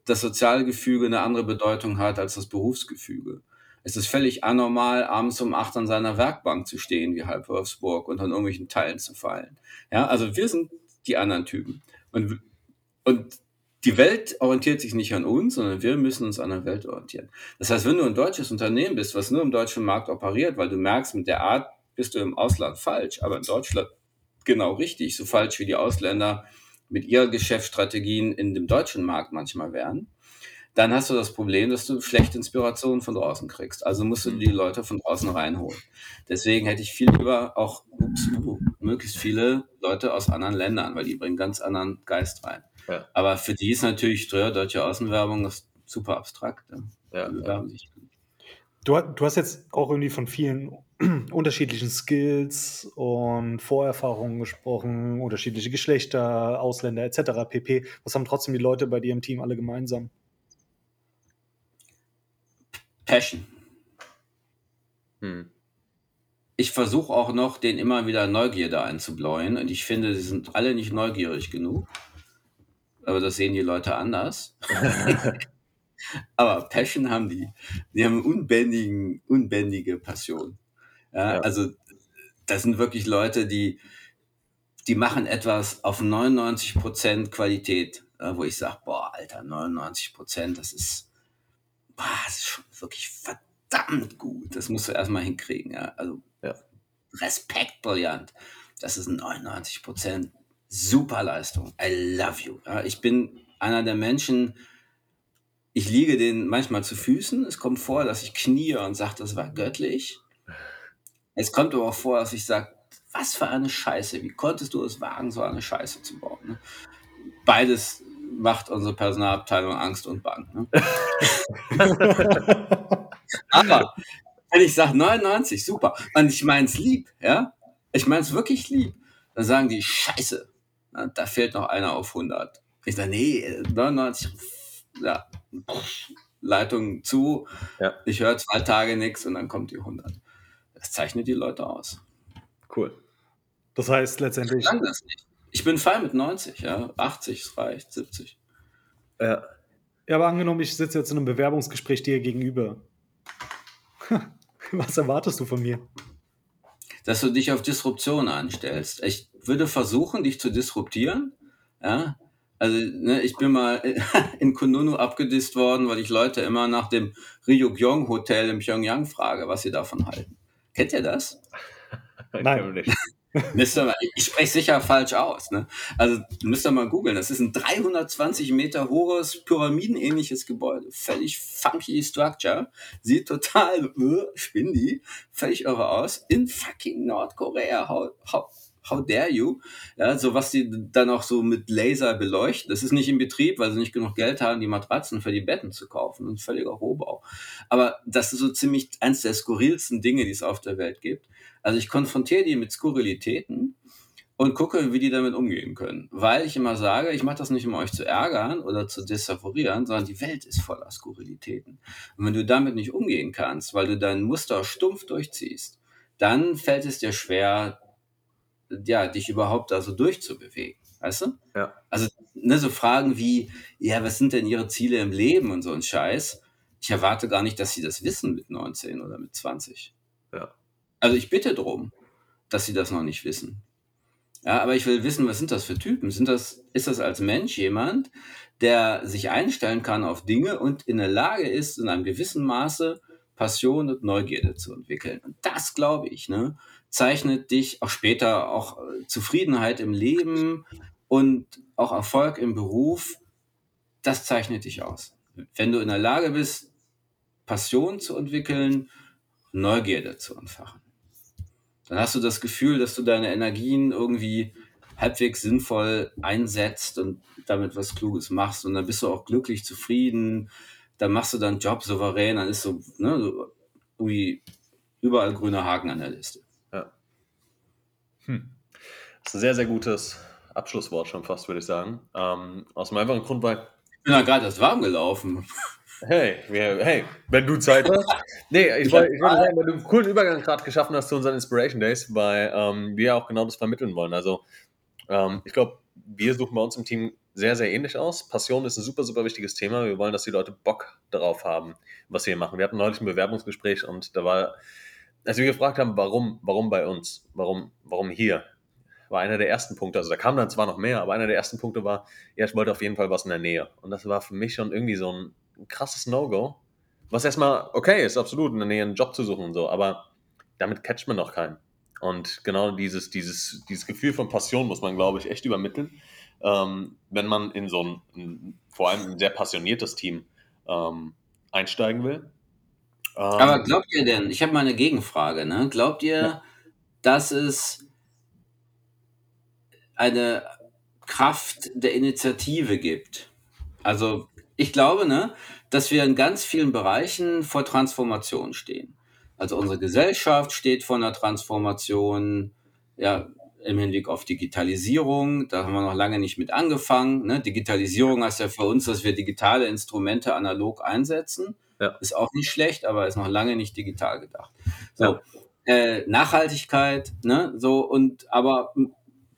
das soziale Gefüge eine andere Bedeutung hat als das Berufsgefüge. Es ist völlig anormal, abends um acht an seiner Werkbank zu stehen, wie halb Wolfsburg, und an irgendwelchen Teilen zu fallen. Ja, also wir sind die anderen Typen. Und, und die Welt orientiert sich nicht an uns, sondern wir müssen uns an der Welt orientieren. Das heißt, wenn du ein deutsches Unternehmen bist, was nur im deutschen Markt operiert, weil du merkst, mit der Art bist du im Ausland falsch, aber in Deutschland genau richtig, so falsch wie die Ausländer mit ihren Geschäftsstrategien in dem deutschen Markt manchmal wären, dann hast du das Problem, dass du schlechte Inspirationen von draußen kriegst. Also musst du die Leute von draußen reinholen. Deswegen hätte ich viel lieber auch ups, möglichst viele Leute aus anderen Ländern, weil die bringen ganz anderen Geist rein. Ja. Aber für die ist natürlich deutsche Außenwerbung super abstrakt. Ja. Ja, du, du hast jetzt auch irgendwie von vielen *clears throat* unterschiedlichen Skills und Vorerfahrungen gesprochen, unterschiedliche Geschlechter, Ausländer etc. pp. Was haben trotzdem die Leute bei dir im Team alle gemeinsam? Passion. Hm. Ich versuche auch noch, den immer wieder Neugierde einzubläuen und ich finde, sie sind alle nicht neugierig genug. Aber das sehen die Leute anders. *laughs* *laughs* Aber Passion haben die. Die haben unbändigen, unbändige Passion. Ja, ja. Also das sind wirklich Leute, die, die machen etwas auf 99% Qualität, wo ich sage, boah, Alter, 99%, das ist, boah, das ist schon wirklich verdammt gut. Das musst du erstmal hinkriegen. Ja? Also ja. Respekt, brillant. Das ist 99% super Leistung. I love you. Ja? Ich bin einer der Menschen, ich liege denen manchmal zu Füßen. Es kommt vor, dass ich knie und sage, das war göttlich. Es kommt aber auch vor, dass ich sage, was für eine Scheiße, wie konntest du es wagen, so eine Scheiße zu bauen? Ne? Beides macht unsere Personalabteilung Angst und Bang. Ne? *laughs* aber wenn ich sage 99, super, und ich meine es lieb, ja, ich meine es wirklich lieb, dann sagen die Scheiße, na, da fehlt noch einer auf 100. Ich sage, nee, 99, ja, Leitung zu, ja. ich höre zwei Tage nichts und dann kommt die 100. Das zeichnet die Leute aus. Cool. Das heißt letztendlich. Ich, das nicht. ich bin fein mit 90, ja. 80 reicht, 70. Ja. Ja, aber angenommen, ich sitze jetzt in einem Bewerbungsgespräch dir gegenüber. *laughs* Was erwartest du von mir? Dass du dich auf Disruption anstellst. Ich würde versuchen, dich zu disruptieren. Ja, also ne, ich bin mal *laughs* in Kununu abgedisst worden, weil ich Leute immer nach dem Ryugyong Hotel in Pyongyang frage, was sie davon halten. Kennt ihr das? *laughs* Nein. nicht. *laughs* ich spreche sicher falsch aus. Ne? Also müsst ihr mal googeln. Das ist ein 320 Meter hohes, pyramidenähnliches Gebäude. Völlig funky Structure. Sieht total uh, spindy, völlig irre aus. In fucking Nordkorea. How, how, how dare you? Ja, so was die dann auch so mit Laser beleuchten. Das ist nicht in Betrieb, weil sie nicht genug Geld haben, die Matratzen für die Betten zu kaufen. Ein völliger Rohbau. Aber das ist so ziemlich eins der skurrilsten Dinge, die es auf der Welt gibt. Also ich konfrontiere die mit Skurrilitäten und gucke, wie die damit umgehen können. Weil ich immer sage, ich mache das nicht, um euch zu ärgern oder zu desavorieren, sondern die Welt ist voller Skurrilitäten. Und wenn du damit nicht umgehen kannst, weil du dein Muster stumpf durchziehst, dann fällt es dir schwer, ja, dich überhaupt da so durchzubewegen. Weißt du? Ja. Also, ne, so Fragen wie, ja, was sind denn ihre Ziele im Leben und so ein Scheiß. Ich erwarte gar nicht, dass sie das wissen mit 19 oder mit 20. Ja. Also ich bitte darum, dass sie das noch nicht wissen. Ja, aber ich will wissen, was sind das für Typen? Sind das, ist das als Mensch jemand, der sich einstellen kann auf Dinge und in der Lage ist, in einem gewissen Maße Passion und Neugierde zu entwickeln? Und das, glaube ich, ne, zeichnet dich auch später auch äh, Zufriedenheit im Leben und auch Erfolg im Beruf, das zeichnet dich aus. Wenn du in der Lage bist, Passion zu entwickeln, Neugierde zu entfachen, dann hast du das Gefühl, dass du deine Energien irgendwie halbwegs sinnvoll einsetzt und damit was Kluges machst. Und dann bist du auch glücklich, zufrieden, dann machst du deinen Job souverän, dann ist so, ne, so irgendwie überall grüner Haken an der Liste. Hm. Das ist ein sehr, sehr gutes Abschlusswort schon fast, würde ich sagen. Ähm, aus dem einfachen Grund, weil. Ich bin ja gerade erst warm gelaufen. Hey, hey, wenn du Zeit hast. Nee, ich wollte wollt sagen, weil du einen coolen Übergang gerade geschaffen hast zu unseren Inspiration Days, weil ähm, wir auch genau das vermitteln wollen. Also, ähm, ich glaube, wir suchen bei uns im Team sehr, sehr ähnlich aus. Passion ist ein super, super wichtiges Thema. Wir wollen, dass die Leute Bock darauf haben, was wir hier machen. Wir hatten neulich ein Bewerbungsgespräch und da war, als wir gefragt haben, warum, warum bei uns, warum, warum hier, war einer der ersten Punkte. Also da kam dann zwar noch mehr, aber einer der ersten Punkte war, ja, ich wollte auf jeden Fall was in der Nähe. Und das war für mich schon irgendwie so ein, krasses No-Go. Was erstmal okay ist, absolut, in der Nähe einen Job zu suchen und so, aber damit catcht man noch keinen. Und genau dieses, dieses, dieses Gefühl von Passion muss man, glaube ich, echt übermitteln ähm, wenn man in so ein, ein, vor allem ein sehr passioniertes Team ähm, einsteigen will. Ähm, Aber glaubt ihr denn, ich habe mal eine Gegenfrage, ne? glaubt ihr, ja. dass es eine Kraft der Initiative gibt? Also ich glaube, ne, dass wir in ganz vielen Bereichen vor Transformation stehen. Also unsere Gesellschaft steht vor einer Transformation. Ja, im Hinblick auf Digitalisierung. Da haben wir noch lange nicht mit angefangen. Ne? Digitalisierung heißt ja für uns, dass wir digitale Instrumente analog einsetzen. Ja. Ist auch nicht schlecht, aber ist noch lange nicht digital gedacht. So. Ja. Äh, Nachhaltigkeit, ne, so und aber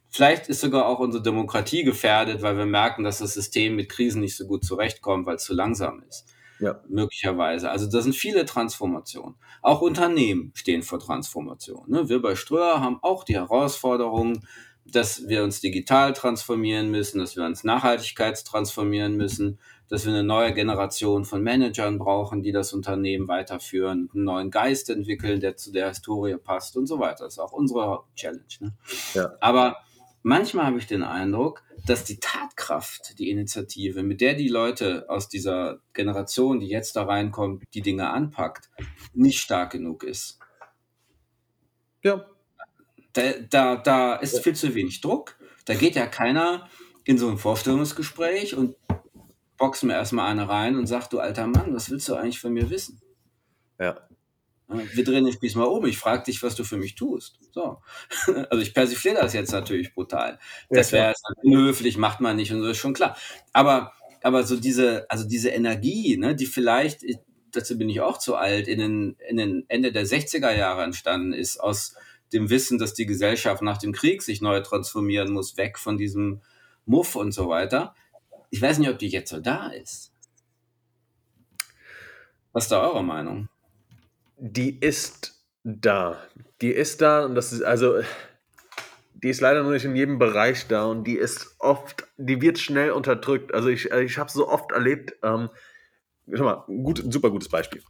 vielleicht ist sogar auch unsere Demokratie gefährdet, weil wir merken, dass das System mit Krisen nicht so gut zurechtkommt, weil es zu langsam ist. Ja. Möglicherweise. Also da sind viele Transformationen. Auch Unternehmen stehen vor Transformationen. Ne? Wir bei Ströer haben auch die Herausforderung, dass wir uns digital transformieren müssen, dass wir uns nachhaltigkeitstransformieren müssen, dass wir eine neue Generation von Managern brauchen, die das Unternehmen weiterführen, einen neuen Geist entwickeln, der zu der Historie passt und so weiter. Das ist auch unsere Challenge. Ne? Ja. Aber manchmal habe ich den Eindruck, dass die Tatkraft, die Initiative, mit der die Leute aus dieser Generation, die jetzt da reinkommt, die Dinge anpackt, nicht stark genug ist. Ja. Da, da, da ist viel zu wenig Druck. Da geht ja keiner in so ein Vorstellungsgespräch und boxt mir erstmal eine rein und sagt, du alter Mann, was willst du eigentlich von mir wissen? Ja. Wir drehen den Spieß mal um. Ich frage dich, was du für mich tust. So. *laughs* Also ich persifliere das jetzt natürlich brutal. Das wäre unhöflich, macht man nicht und so ist schon klar. Aber, aber so diese, also diese Energie, ne, die vielleicht, dazu bin ich auch zu alt, in den, in den Ende der 60er Jahre entstanden ist, aus dem Wissen, dass die Gesellschaft nach dem Krieg sich neu transformieren muss, weg von diesem Muff und so weiter. Ich weiß nicht, ob die jetzt so da ist. Was ist da eure Meinung? Die ist da. Die ist da und das ist also die ist leider nur nicht in jedem Bereich da und die ist oft, die wird schnell unterdrückt. Also ich, ich habe so oft erlebt, ähm, schau mal, gut, super gutes Beispiel.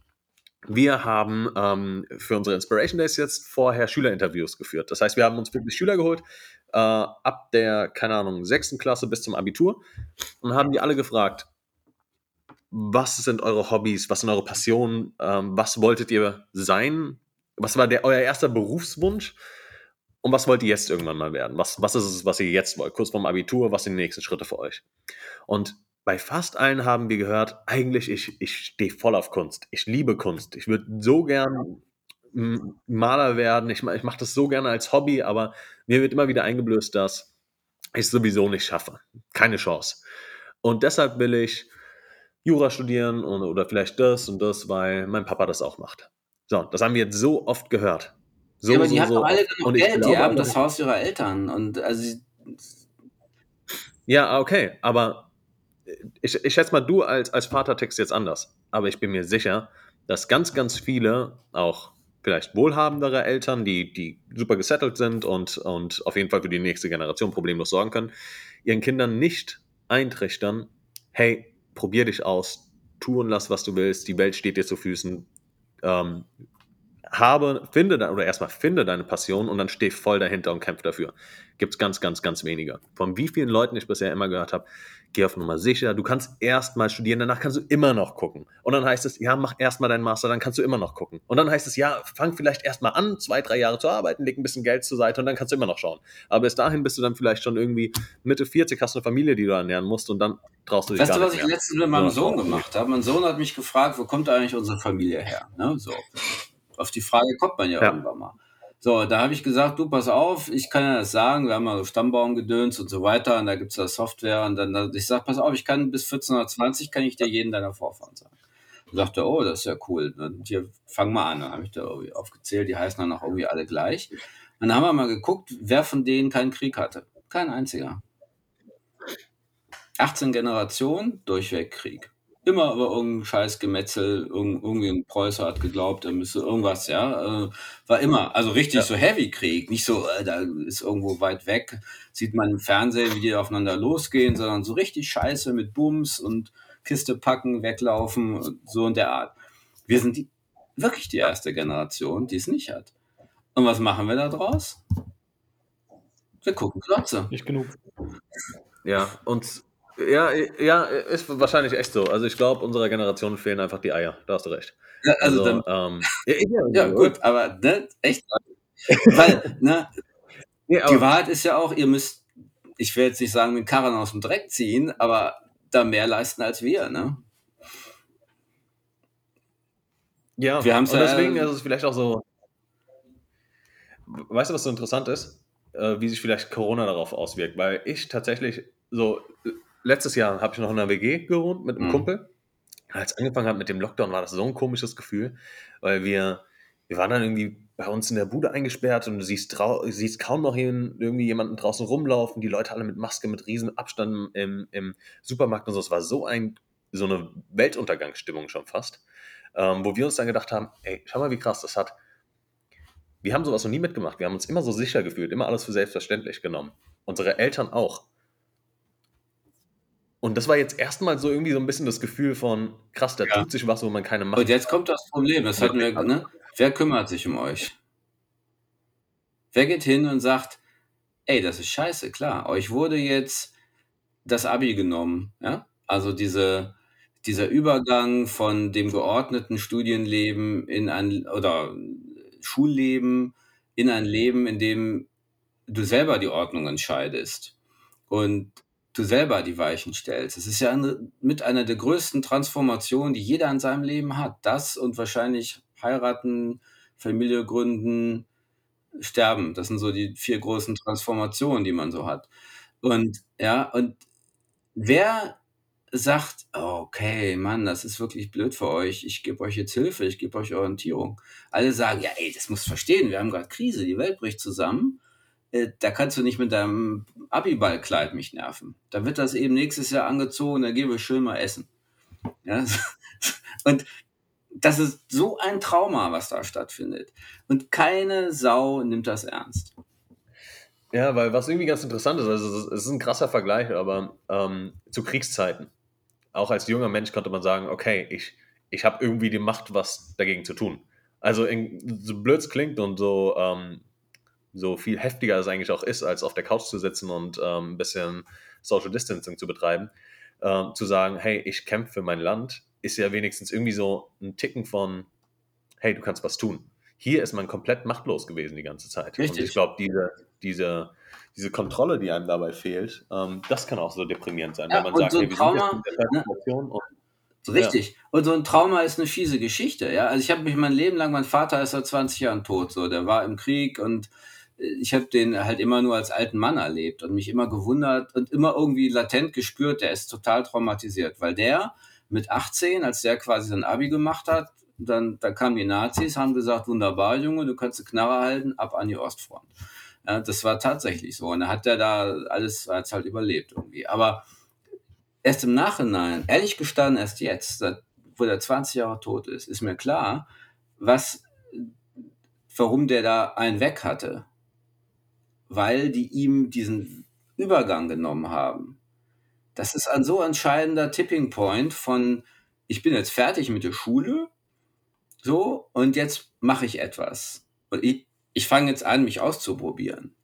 Wir haben ähm, für unsere Inspiration Days jetzt vorher Schülerinterviews geführt. Das heißt, wir haben uns wirklich Schüler geholt, äh, ab der, keine Ahnung, sechsten Klasse bis zum Abitur und haben die alle gefragt, was sind eure Hobbys, was sind eure Passionen, ähm, was wolltet ihr sein, was war der, euer erster Berufswunsch und was wollt ihr jetzt irgendwann mal werden? Was, was ist es, was ihr jetzt wollt? Kurz vorm Abitur, was sind die nächsten Schritte für euch? Und bei fast allen haben wir gehört, eigentlich, ich, ich stehe voll auf Kunst. Ich liebe Kunst. Ich würde so gern Maler werden. Ich, ich mache das so gerne als Hobby, aber mir wird immer wieder eingeblößt, dass ich es sowieso nicht schaffe. Keine Chance. Und deshalb will ich Jura studieren und, oder vielleicht das und das, weil mein Papa das auch macht. So, das haben wir jetzt so oft gehört. So, ja, aber die so, haben so alle genug Geld, die haben das Haus ihrer Eltern und also ja, okay, aber ich, ich schätze mal, du als, als Vater text jetzt anders. Aber ich bin mir sicher, dass ganz, ganz viele, auch vielleicht wohlhabendere Eltern, die, die super gesettelt sind und, und auf jeden Fall für die nächste Generation problemlos sorgen können, ihren Kindern nicht eintrichtern, hey, probier dich aus, tu und lass, was du willst, die Welt steht dir zu Füßen. Ähm, habe, finde oder erstmal finde deine Passion und dann steh voll dahinter und kämpfe dafür. Gibt es ganz, ganz, ganz wenige. Von wie vielen Leuten ich bisher immer gehört habe, geh auf Nummer sicher, du kannst erstmal studieren, danach kannst du immer noch gucken. Und dann heißt es, ja, mach erstmal deinen Master, dann kannst du immer noch gucken. Und dann heißt es, ja, fang vielleicht erstmal an, zwei, drei Jahre zu arbeiten, leg ein bisschen Geld zur Seite und dann kannst du immer noch schauen. Aber bis dahin bist du dann vielleicht schon irgendwie Mitte 40, hast eine Familie, die du ernähren musst und dann traust du dich Weißt du, was ich letztens mit meinem Sohn gemacht habe? Mein Sohn hat mich gefragt, wo kommt eigentlich unsere Familie her? Ne? So. Auf die Frage kommt man ja, ja. irgendwann mal. So, da habe ich gesagt, du, pass auf, ich kann ja das sagen, wir haben mal so Stammbaumgedöns und so weiter und da gibt es da Software und dann, ich sage, pass auf, ich kann bis 1420 kann ich dir jeden deiner Vorfahren sagen. Und sagte, oh, das ist ja cool. Und hier, fang mal an. Dann habe ich da irgendwie aufgezählt, die heißen dann auch irgendwie alle gleich. Und dann haben wir mal geguckt, wer von denen keinen Krieg hatte. Kein einziger. 18 Generationen, durchweg Krieg. Immer aber irgendein scheiß Gemetzel, irgendwie ein Preußer hat geglaubt, er müsse irgendwas, ja. Äh, war immer, also richtig ja. so Heavy-Krieg, nicht so, äh, da ist irgendwo weit weg, sieht man im Fernsehen, wie die aufeinander losgehen, sondern so richtig scheiße mit Bums und Kiste packen, weglaufen, so in der Art. Wir sind die, wirklich die erste Generation, die es nicht hat. Und was machen wir da draus? Wir gucken Klotze. Nicht genug. Ja, und ja, ja, ist wahrscheinlich echt so. Also ich glaube, unserer Generation fehlen einfach die Eier. Da hast du recht. Ja, also, also dann, ähm, ja, ja, gut, aber ne, echt. *laughs* Weil, ne, nee, die Wahrheit ist ja auch, ihr müsst, ich will jetzt nicht sagen, den Karren aus dem Dreck ziehen, aber da mehr leisten als wir, ne? Ja, wir haben und deswegen ist es vielleicht auch so. Weißt du, was so interessant ist? Äh, wie sich vielleicht Corona darauf auswirkt, weil ich tatsächlich so letztes Jahr habe ich noch in einer WG gewohnt mit einem mhm. Kumpel. Als es angefangen hat mit dem Lockdown, war das so ein komisches Gefühl, weil wir, wir waren dann irgendwie bei uns in der Bude eingesperrt und du siehst, siehst kaum noch irgendwie jemanden draußen rumlaufen, die Leute alle mit Maske, mit riesen Abstand im, im Supermarkt und so. Es war so, ein, so eine Weltuntergangsstimmung schon fast, ähm, wo wir uns dann gedacht haben, ey, schau mal, wie krass das hat. Wir haben sowas noch nie mitgemacht. Wir haben uns immer so sicher gefühlt, immer alles für selbstverständlich genommen. Unsere Eltern auch. Und das war jetzt erstmal so irgendwie so ein bisschen das Gefühl von, krass, da ja. tut sich was, wo man keine Macht Und jetzt kommt das Problem, das hatten wir, ne? Wer kümmert sich um euch? Wer geht hin und sagt, ey, das ist scheiße, klar, euch wurde jetzt das Abi genommen, ja? Also diese, dieser Übergang von dem geordneten Studienleben in ein, oder Schulleben in ein Leben, in dem du selber die Ordnung entscheidest. Und du selber die Weichen stellst. Es ist ja eine, mit einer der größten Transformationen, die jeder in seinem Leben hat. Das und wahrscheinlich heiraten, Familie gründen, sterben. Das sind so die vier großen Transformationen, die man so hat. Und ja, und wer sagt, okay, Mann, das ist wirklich blöd für euch, ich gebe euch jetzt Hilfe, ich gebe euch Orientierung. Alle sagen, ja, ey, das muss verstehen, wir haben gerade Krise, die Welt bricht zusammen äh, da kannst du nicht mit deinem Abiballkleid mich nerven. Da wird das eben nächstes Jahr angezogen, da gehen wir schön mal essen. Ja? *laughs* Und das ist so ein Trauma, was da stattfindet. Und keine Sau nimmt das ernst. Ja, weil was irgendwie ganz interessant ist, also es ist ein krasser Vergleich, aber ähm, zu Kriegszeiten. Auch als junger Mensch konnte man sagen, okay, ich, ich habe irgendwie die Macht, was dagegen zu tun. Also in, so blöd es klingt und so ähm, so viel heftiger es eigentlich auch ist, als auf der Couch zu sitzen und ähm, ein bisschen Social Distancing zu betreiben, ähm, zu sagen, hey, ich kämpfe für mein Land, ist ja wenigstens irgendwie so ein Ticken von, hey, du kannst was tun. Hier ist man komplett machtlos gewesen die ganze Zeit. Richtig. Und ich glaube, diese, diese, diese Kontrolle, die einem dabei fehlt, ähm, das kann auch so deprimierend sein, ja, wenn man sagt, so hey, wir Trauma, sind jetzt in der Situation ne? und Richtig. Ja. Und so ein Trauma ist eine fiese Geschichte, ja. Also ich habe mich mein Leben lang, mein Vater ist seit 20 Jahren tot, so, der war im Krieg und ich habe den halt immer nur als alten Mann erlebt und mich immer gewundert und immer irgendwie latent gespürt, der ist total traumatisiert, weil der mit 18, als der quasi sein Abi gemacht hat, dann, dann kamen die Nazis, haben gesagt, wunderbar, Junge, du kannst eine Knarre halten, ab an die Ostfront. Ja, das war tatsächlich so. Und da hat er da alles als halt überlebt irgendwie. Aber erst im Nachhinein, ehrlich gestanden, erst jetzt, wo der 20 Jahre tot ist, ist mir klar, was, warum der da einen weg hatte weil die ihm diesen Übergang genommen haben. Das ist ein so entscheidender Tipping Point von, ich bin jetzt fertig mit der Schule, so, und jetzt mache ich etwas. Und ich, ich fange jetzt an, mich auszuprobieren.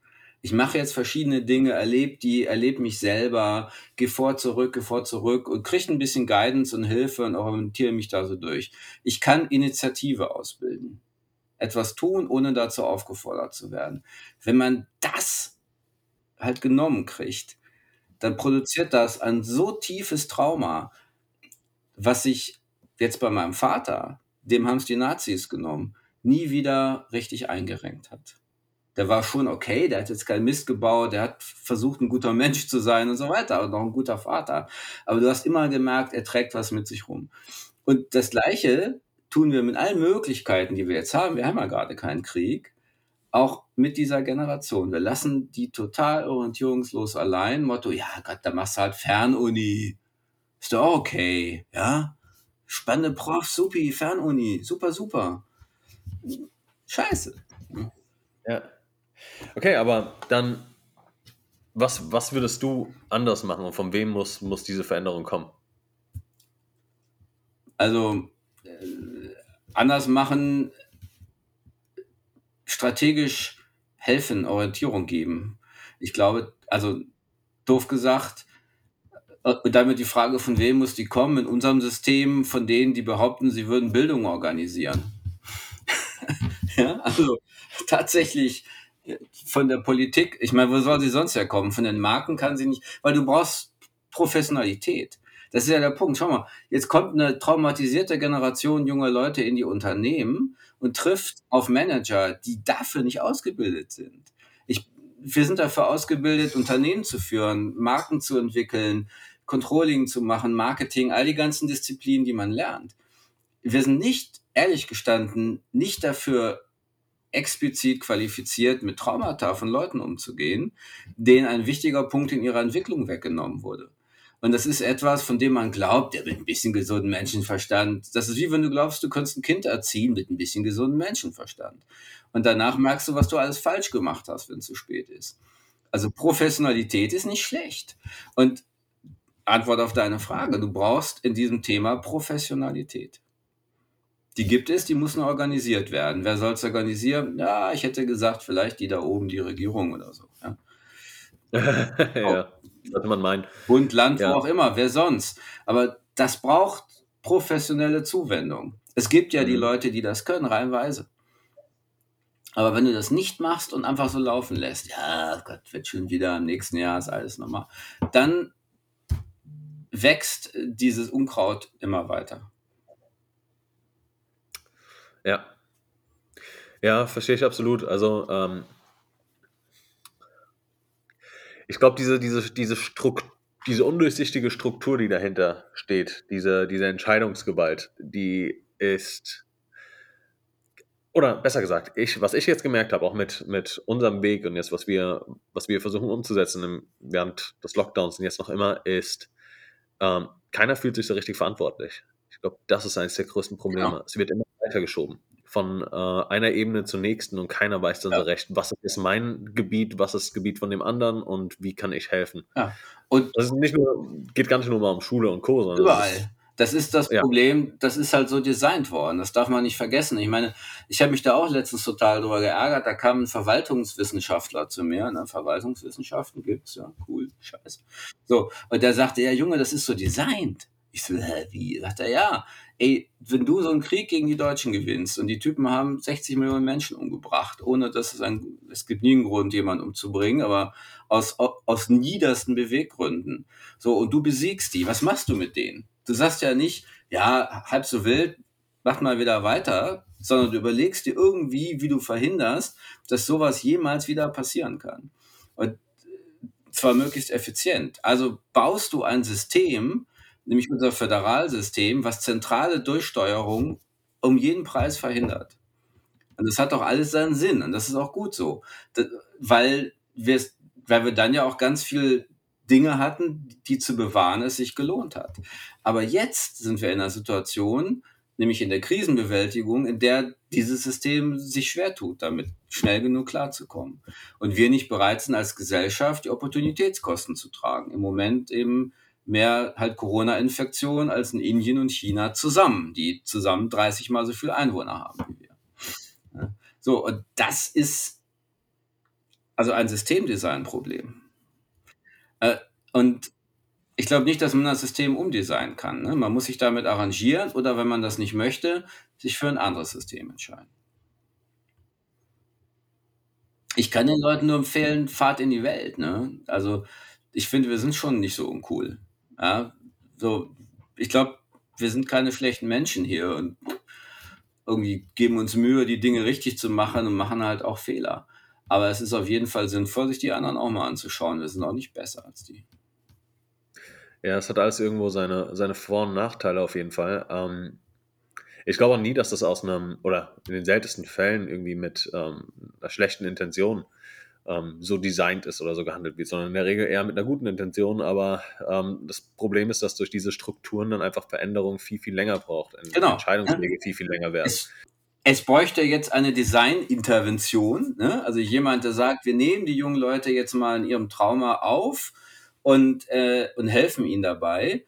Ich mache jetzt verschiedene Dinge, erlebe die, erlebe mich selber, gehe vor, zurück, gehe vor, zurück und kriege ein bisschen Guidance und Hilfe und orientiere mich da so durch. Ich kann Initiative ausbilden etwas tun, ohne dazu aufgefordert zu werden. Wenn man das halt genommen kriegt, dann produziert das ein so tiefes Trauma, was sich jetzt bei meinem Vater, dem haben es die Nazis genommen, nie wieder richtig eingerenkt hat. der war schon okay, der hat jetzt keinen Mist gebaut, der hat versucht, ein guter Mensch zu sein und so weiter und noch ein guter Vater. Aber du hast immer gemerkt, er trägt was mit sich rum. Und das Gleiche tun wir mit allen Möglichkeiten, die wir jetzt haben. Wir haben ja gerade keinen Krieg. Auch mit dieser Generation. Wir lassen die total orientierungslos allein. Motto, ja Gott, da machst du halt Fernuni. Ist doch okay, ja? Spannende Prof, supi, Fernuni, super, super. Scheiße. Ja. Okay, aber dann, was, was würdest du anders machen und von wem muss, muss diese Veränderung kommen? Also, anders machen, strategisch helfen, Orientierung geben. Ich glaube, also doof gesagt, und äh, damit die Frage, von wem muss die kommen? In unserem System von denen, die behaupten, sie würden Bildung organisieren. *laughs* ja, also tatsächlich von der Politik, ich meine, wo soll sie sonst herkommen? Von den Marken kann sie nicht, weil du brauchst Professionalität. Das ist ja der Punkt. Schau mal, jetzt kommt eine traumatisierte Generation junger Leute in die Unternehmen und trifft auf Manager, die dafür nicht ausgebildet sind. Ich, wir sind dafür ausgebildet, Unternehmen zu führen, Marken zu entwickeln, Controlling zu machen, Marketing, all die ganzen Disziplinen, die man lernt. Wir sind nicht, ehrlich gestanden, nicht dafür explizit qualifiziert, mit Traumata von Leuten umzugehen, denen ein wichtiger Punkt in ihrer Entwicklung weggenommen wurde. Und das ist etwas, von dem man glaubt, der mit ein bisschen gesunden Menschenverstand. Das ist wie wenn du glaubst, du könntest ein Kind erziehen mit ein bisschen gesunden Menschenverstand. Und danach merkst du, was du alles falsch gemacht hast, wenn es zu spät ist. Also Professionalität ist nicht schlecht. Und Antwort auf deine Frage, du brauchst in diesem Thema Professionalität. Die gibt es, die muss nur organisiert werden. Wer soll es organisieren? Ja, ich hätte gesagt, vielleicht die da oben, die Regierung oder so. Ja, *laughs* ja sollte man meinen. Bund, Land, ja. wo auch immer, wer sonst. Aber das braucht professionelle Zuwendung. Es gibt ja mhm. die Leute, die das können, reinweise. Aber wenn du das nicht machst und einfach so laufen lässt, ja, Gott, wird schon wieder im nächsten Jahr, ist alles normal, dann wächst dieses Unkraut immer weiter. Ja. Ja, verstehe ich absolut. Also, ähm, ich glaube, diese, diese, diese, diese undurchsichtige Struktur, die dahinter steht, diese, diese Entscheidungsgewalt, die ist, oder besser gesagt, ich, was ich jetzt gemerkt habe, auch mit, mit unserem Weg und jetzt, was wir, was wir versuchen umzusetzen im, während des Lockdowns und jetzt noch immer, ist, ähm, keiner fühlt sich so richtig verantwortlich. Ich glaube, das ist eines der größten Probleme. Ja. Es wird immer weitergeschoben von äh, einer Ebene zur nächsten und keiner weiß dann ja. so recht, was ist mein Gebiet, was ist das Gebiet von dem anderen und wie kann ich helfen. Ja. Und das ist nicht nur, geht gar nicht nur mal um Schule und Co. Sondern überall. Das ist das Problem, ja. das ist halt so designt worden. Das darf man nicht vergessen. Ich meine, ich habe mich da auch letztens total drüber geärgert. Da kam ein Verwaltungswissenschaftler zu mir. Ne? Verwaltungswissenschaften gibt's, ja, cool, scheiße. So, und der sagte, ja, Junge, das ist so designt. Ich so, hä, wie? Sagt er, ja, ey, wenn du so einen Krieg gegen die Deutschen gewinnst und die Typen haben 60 Millionen Menschen umgebracht, ohne dass es ein, es gibt nie einen Grund, jemanden umzubringen, aber aus, aus niedersten Beweggründen. So, und du besiegst die, was machst du mit denen? Du sagst ja nicht, ja, halb so wild, mach mal wieder weiter, sondern du überlegst dir irgendwie, wie du verhinderst, dass sowas jemals wieder passieren kann. Und zwar möglichst effizient. Also baust du ein System, nämlich unser Föderalsystem, was zentrale Durchsteuerung um jeden Preis verhindert. Und das hat doch alles seinen Sinn und das ist auch gut so, weil wir, weil wir dann ja auch ganz viel Dinge hatten, die zu bewahren es sich gelohnt hat. Aber jetzt sind wir in einer Situation, nämlich in der Krisenbewältigung, in der dieses System sich schwer tut, damit schnell genug klarzukommen. Und wir nicht bereit sind, als Gesellschaft die Opportunitätskosten zu tragen. Im Moment eben mehr halt Corona-Infektionen als in Indien und China zusammen, die zusammen 30 mal so viele Einwohner haben wie wir. So, und das ist also ein Systemdesign-Problem. Äh, und ich glaube nicht, dass man das System umdesignen kann. Ne? Man muss sich damit arrangieren oder wenn man das nicht möchte, sich für ein anderes System entscheiden. Ich kann den Leuten nur empfehlen, fahrt in die Welt. Ne? Also ich finde, wir sind schon nicht so uncool. Ja, so, ich glaube, wir sind keine schlechten Menschen hier und irgendwie geben uns Mühe, die Dinge richtig zu machen und machen halt auch Fehler. Aber es ist auf jeden Fall sinnvoll, sich die anderen auch mal anzuschauen. Wir sind auch nicht besser als die. Ja, es hat alles irgendwo seine, seine Vor- und Nachteile auf jeden Fall. Ähm, ich glaube auch nie, dass das aus einem, oder in den seltensten Fällen irgendwie mit ähm, einer schlechten Intention ähm, so designt ist oder so gehandelt wird, sondern in der Regel eher mit einer guten Intention. Aber ähm, das Problem ist, dass durch diese Strukturen dann einfach Veränderung viel, viel länger braucht. Genau. Entscheidungswege viel, viel länger werden. Es, es bräuchte jetzt eine Designintervention. Ne? Also jemand, der sagt, wir nehmen die jungen Leute jetzt mal in ihrem Trauma auf und, äh, und helfen ihnen dabei.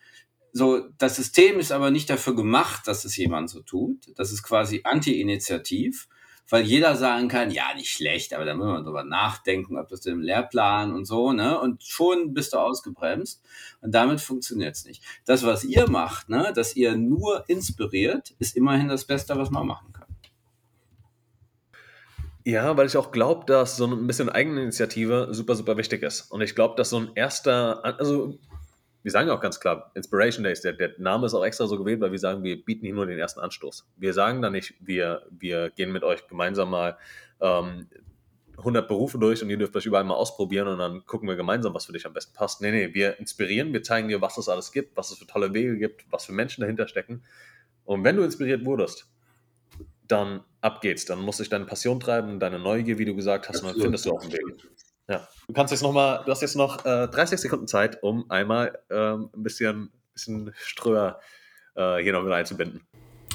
So, das System ist aber nicht dafür gemacht, dass es jemand so tut. Das ist quasi anti-initiativ, weil jeder sagen kann, ja, nicht schlecht, aber da müssen wir drüber nachdenken, ob das denn im Lehrplan und so, ne? Und schon bist du ausgebremst. Und damit funktioniert es nicht. Das, was ihr macht, ne, dass ihr nur inspiriert, ist immerhin das Beste, was man machen kann. Ja, weil ich auch glaube, dass so ein bisschen Eigeninitiative super, super wichtig ist. Und ich glaube, dass so ein erster, also wir sagen auch ganz klar, Inspiration Days, der, der, Name ist auch extra so gewählt, weil wir sagen, wir bieten hier nur den ersten Anstoß. Wir sagen da nicht, wir, wir gehen mit euch gemeinsam mal ähm, 100 Berufe durch und ihr dürft euch überall mal ausprobieren und dann gucken wir gemeinsam, was für dich am besten passt. Nee, nee, wir inspirieren, wir zeigen dir, was es alles gibt, was es für tolle Wege gibt, was für Menschen dahinter stecken. Und wenn du inspiriert wurdest, dann ab geht's. Dann muss ich deine Passion treiben, deine Neugier, wie du gesagt hast, und dann findest du auch einen Weg. Ja. Du kannst jetzt noch mal, du hast jetzt noch äh, 30 Sekunden Zeit, um einmal ähm, ein bisschen, bisschen Ströer äh, hier noch mit einzubinden.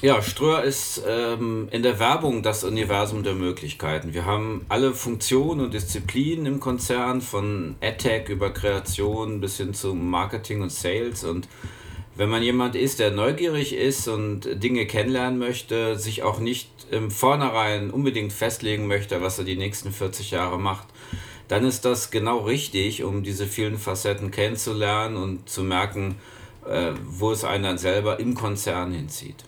Ja, Ströer ist ähm, in der Werbung das Universum der Möglichkeiten. Wir haben alle Funktionen und Disziplinen im Konzern, von AdTech über Kreation bis hin zu Marketing und Sales und wenn man jemand ist, der neugierig ist und Dinge kennenlernen möchte, sich auch nicht im Vornherein unbedingt festlegen möchte, was er die nächsten 40 Jahre macht, dann ist das genau richtig, um diese vielen Facetten kennenzulernen und zu merken, äh, wo es einen dann selber im Konzern hinzieht.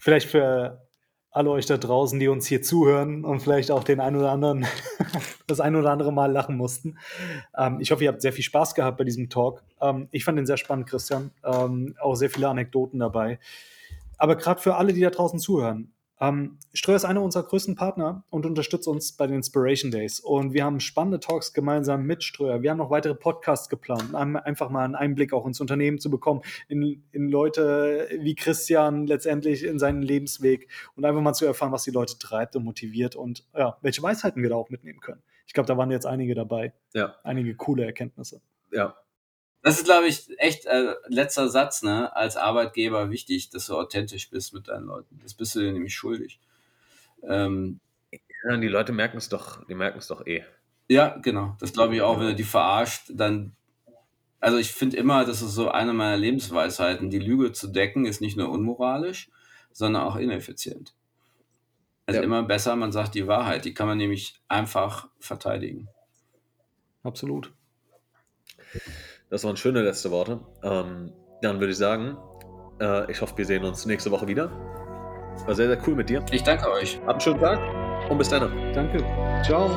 Vielleicht für alle euch da draußen, die uns hier zuhören und vielleicht auch den ein oder anderen, *laughs* das ein oder andere Mal lachen mussten. Ähm, ich hoffe, ihr habt sehr viel Spaß gehabt bei diesem Talk. Ähm, ich fand den sehr spannend, Christian. Ähm, auch sehr viele Anekdoten dabei. Aber gerade für alle, die da draußen zuhören, ähm, Ströer ist einer unserer größten Partner und unterstützt uns bei den Inspiration Days. Und wir haben spannende Talks gemeinsam mit Ströer. Wir haben noch weitere Podcasts geplant, um einfach mal einen Einblick auch ins Unternehmen zu bekommen, in, in Leute wie Christian letztendlich in seinen Lebensweg und einfach mal zu erfahren, was die Leute treibt und motiviert und ja, welche Weisheiten wir da auch mitnehmen können. Ich glaube, da waren jetzt einige dabei. Ja. Einige coole Erkenntnisse. Ja, das ist, glaube ich, echt äh, letzter Satz, ne? Als Arbeitgeber wichtig, dass du authentisch bist mit deinen Leuten. Das bist du dir nämlich schuldig. Ähm, ja, die Leute merken es doch, die merken es doch eh. Ja, genau. Das glaube ich auch, wenn du die verarscht, dann. Also ich finde immer, das ist so eine meiner Lebensweisheiten. Die Lüge zu decken ist nicht nur unmoralisch, sondern auch ineffizient. Also ja. immer besser, man sagt die Wahrheit. Die kann man nämlich einfach verteidigen. Absolut. Das waren schöne letzte Worte. Ähm, dann würde ich sagen, äh, ich hoffe, wir sehen uns nächste Woche wieder. War sehr, sehr cool mit dir. Ich danke euch. Habt einen schönen Tag und bis dann. Danke. Ciao.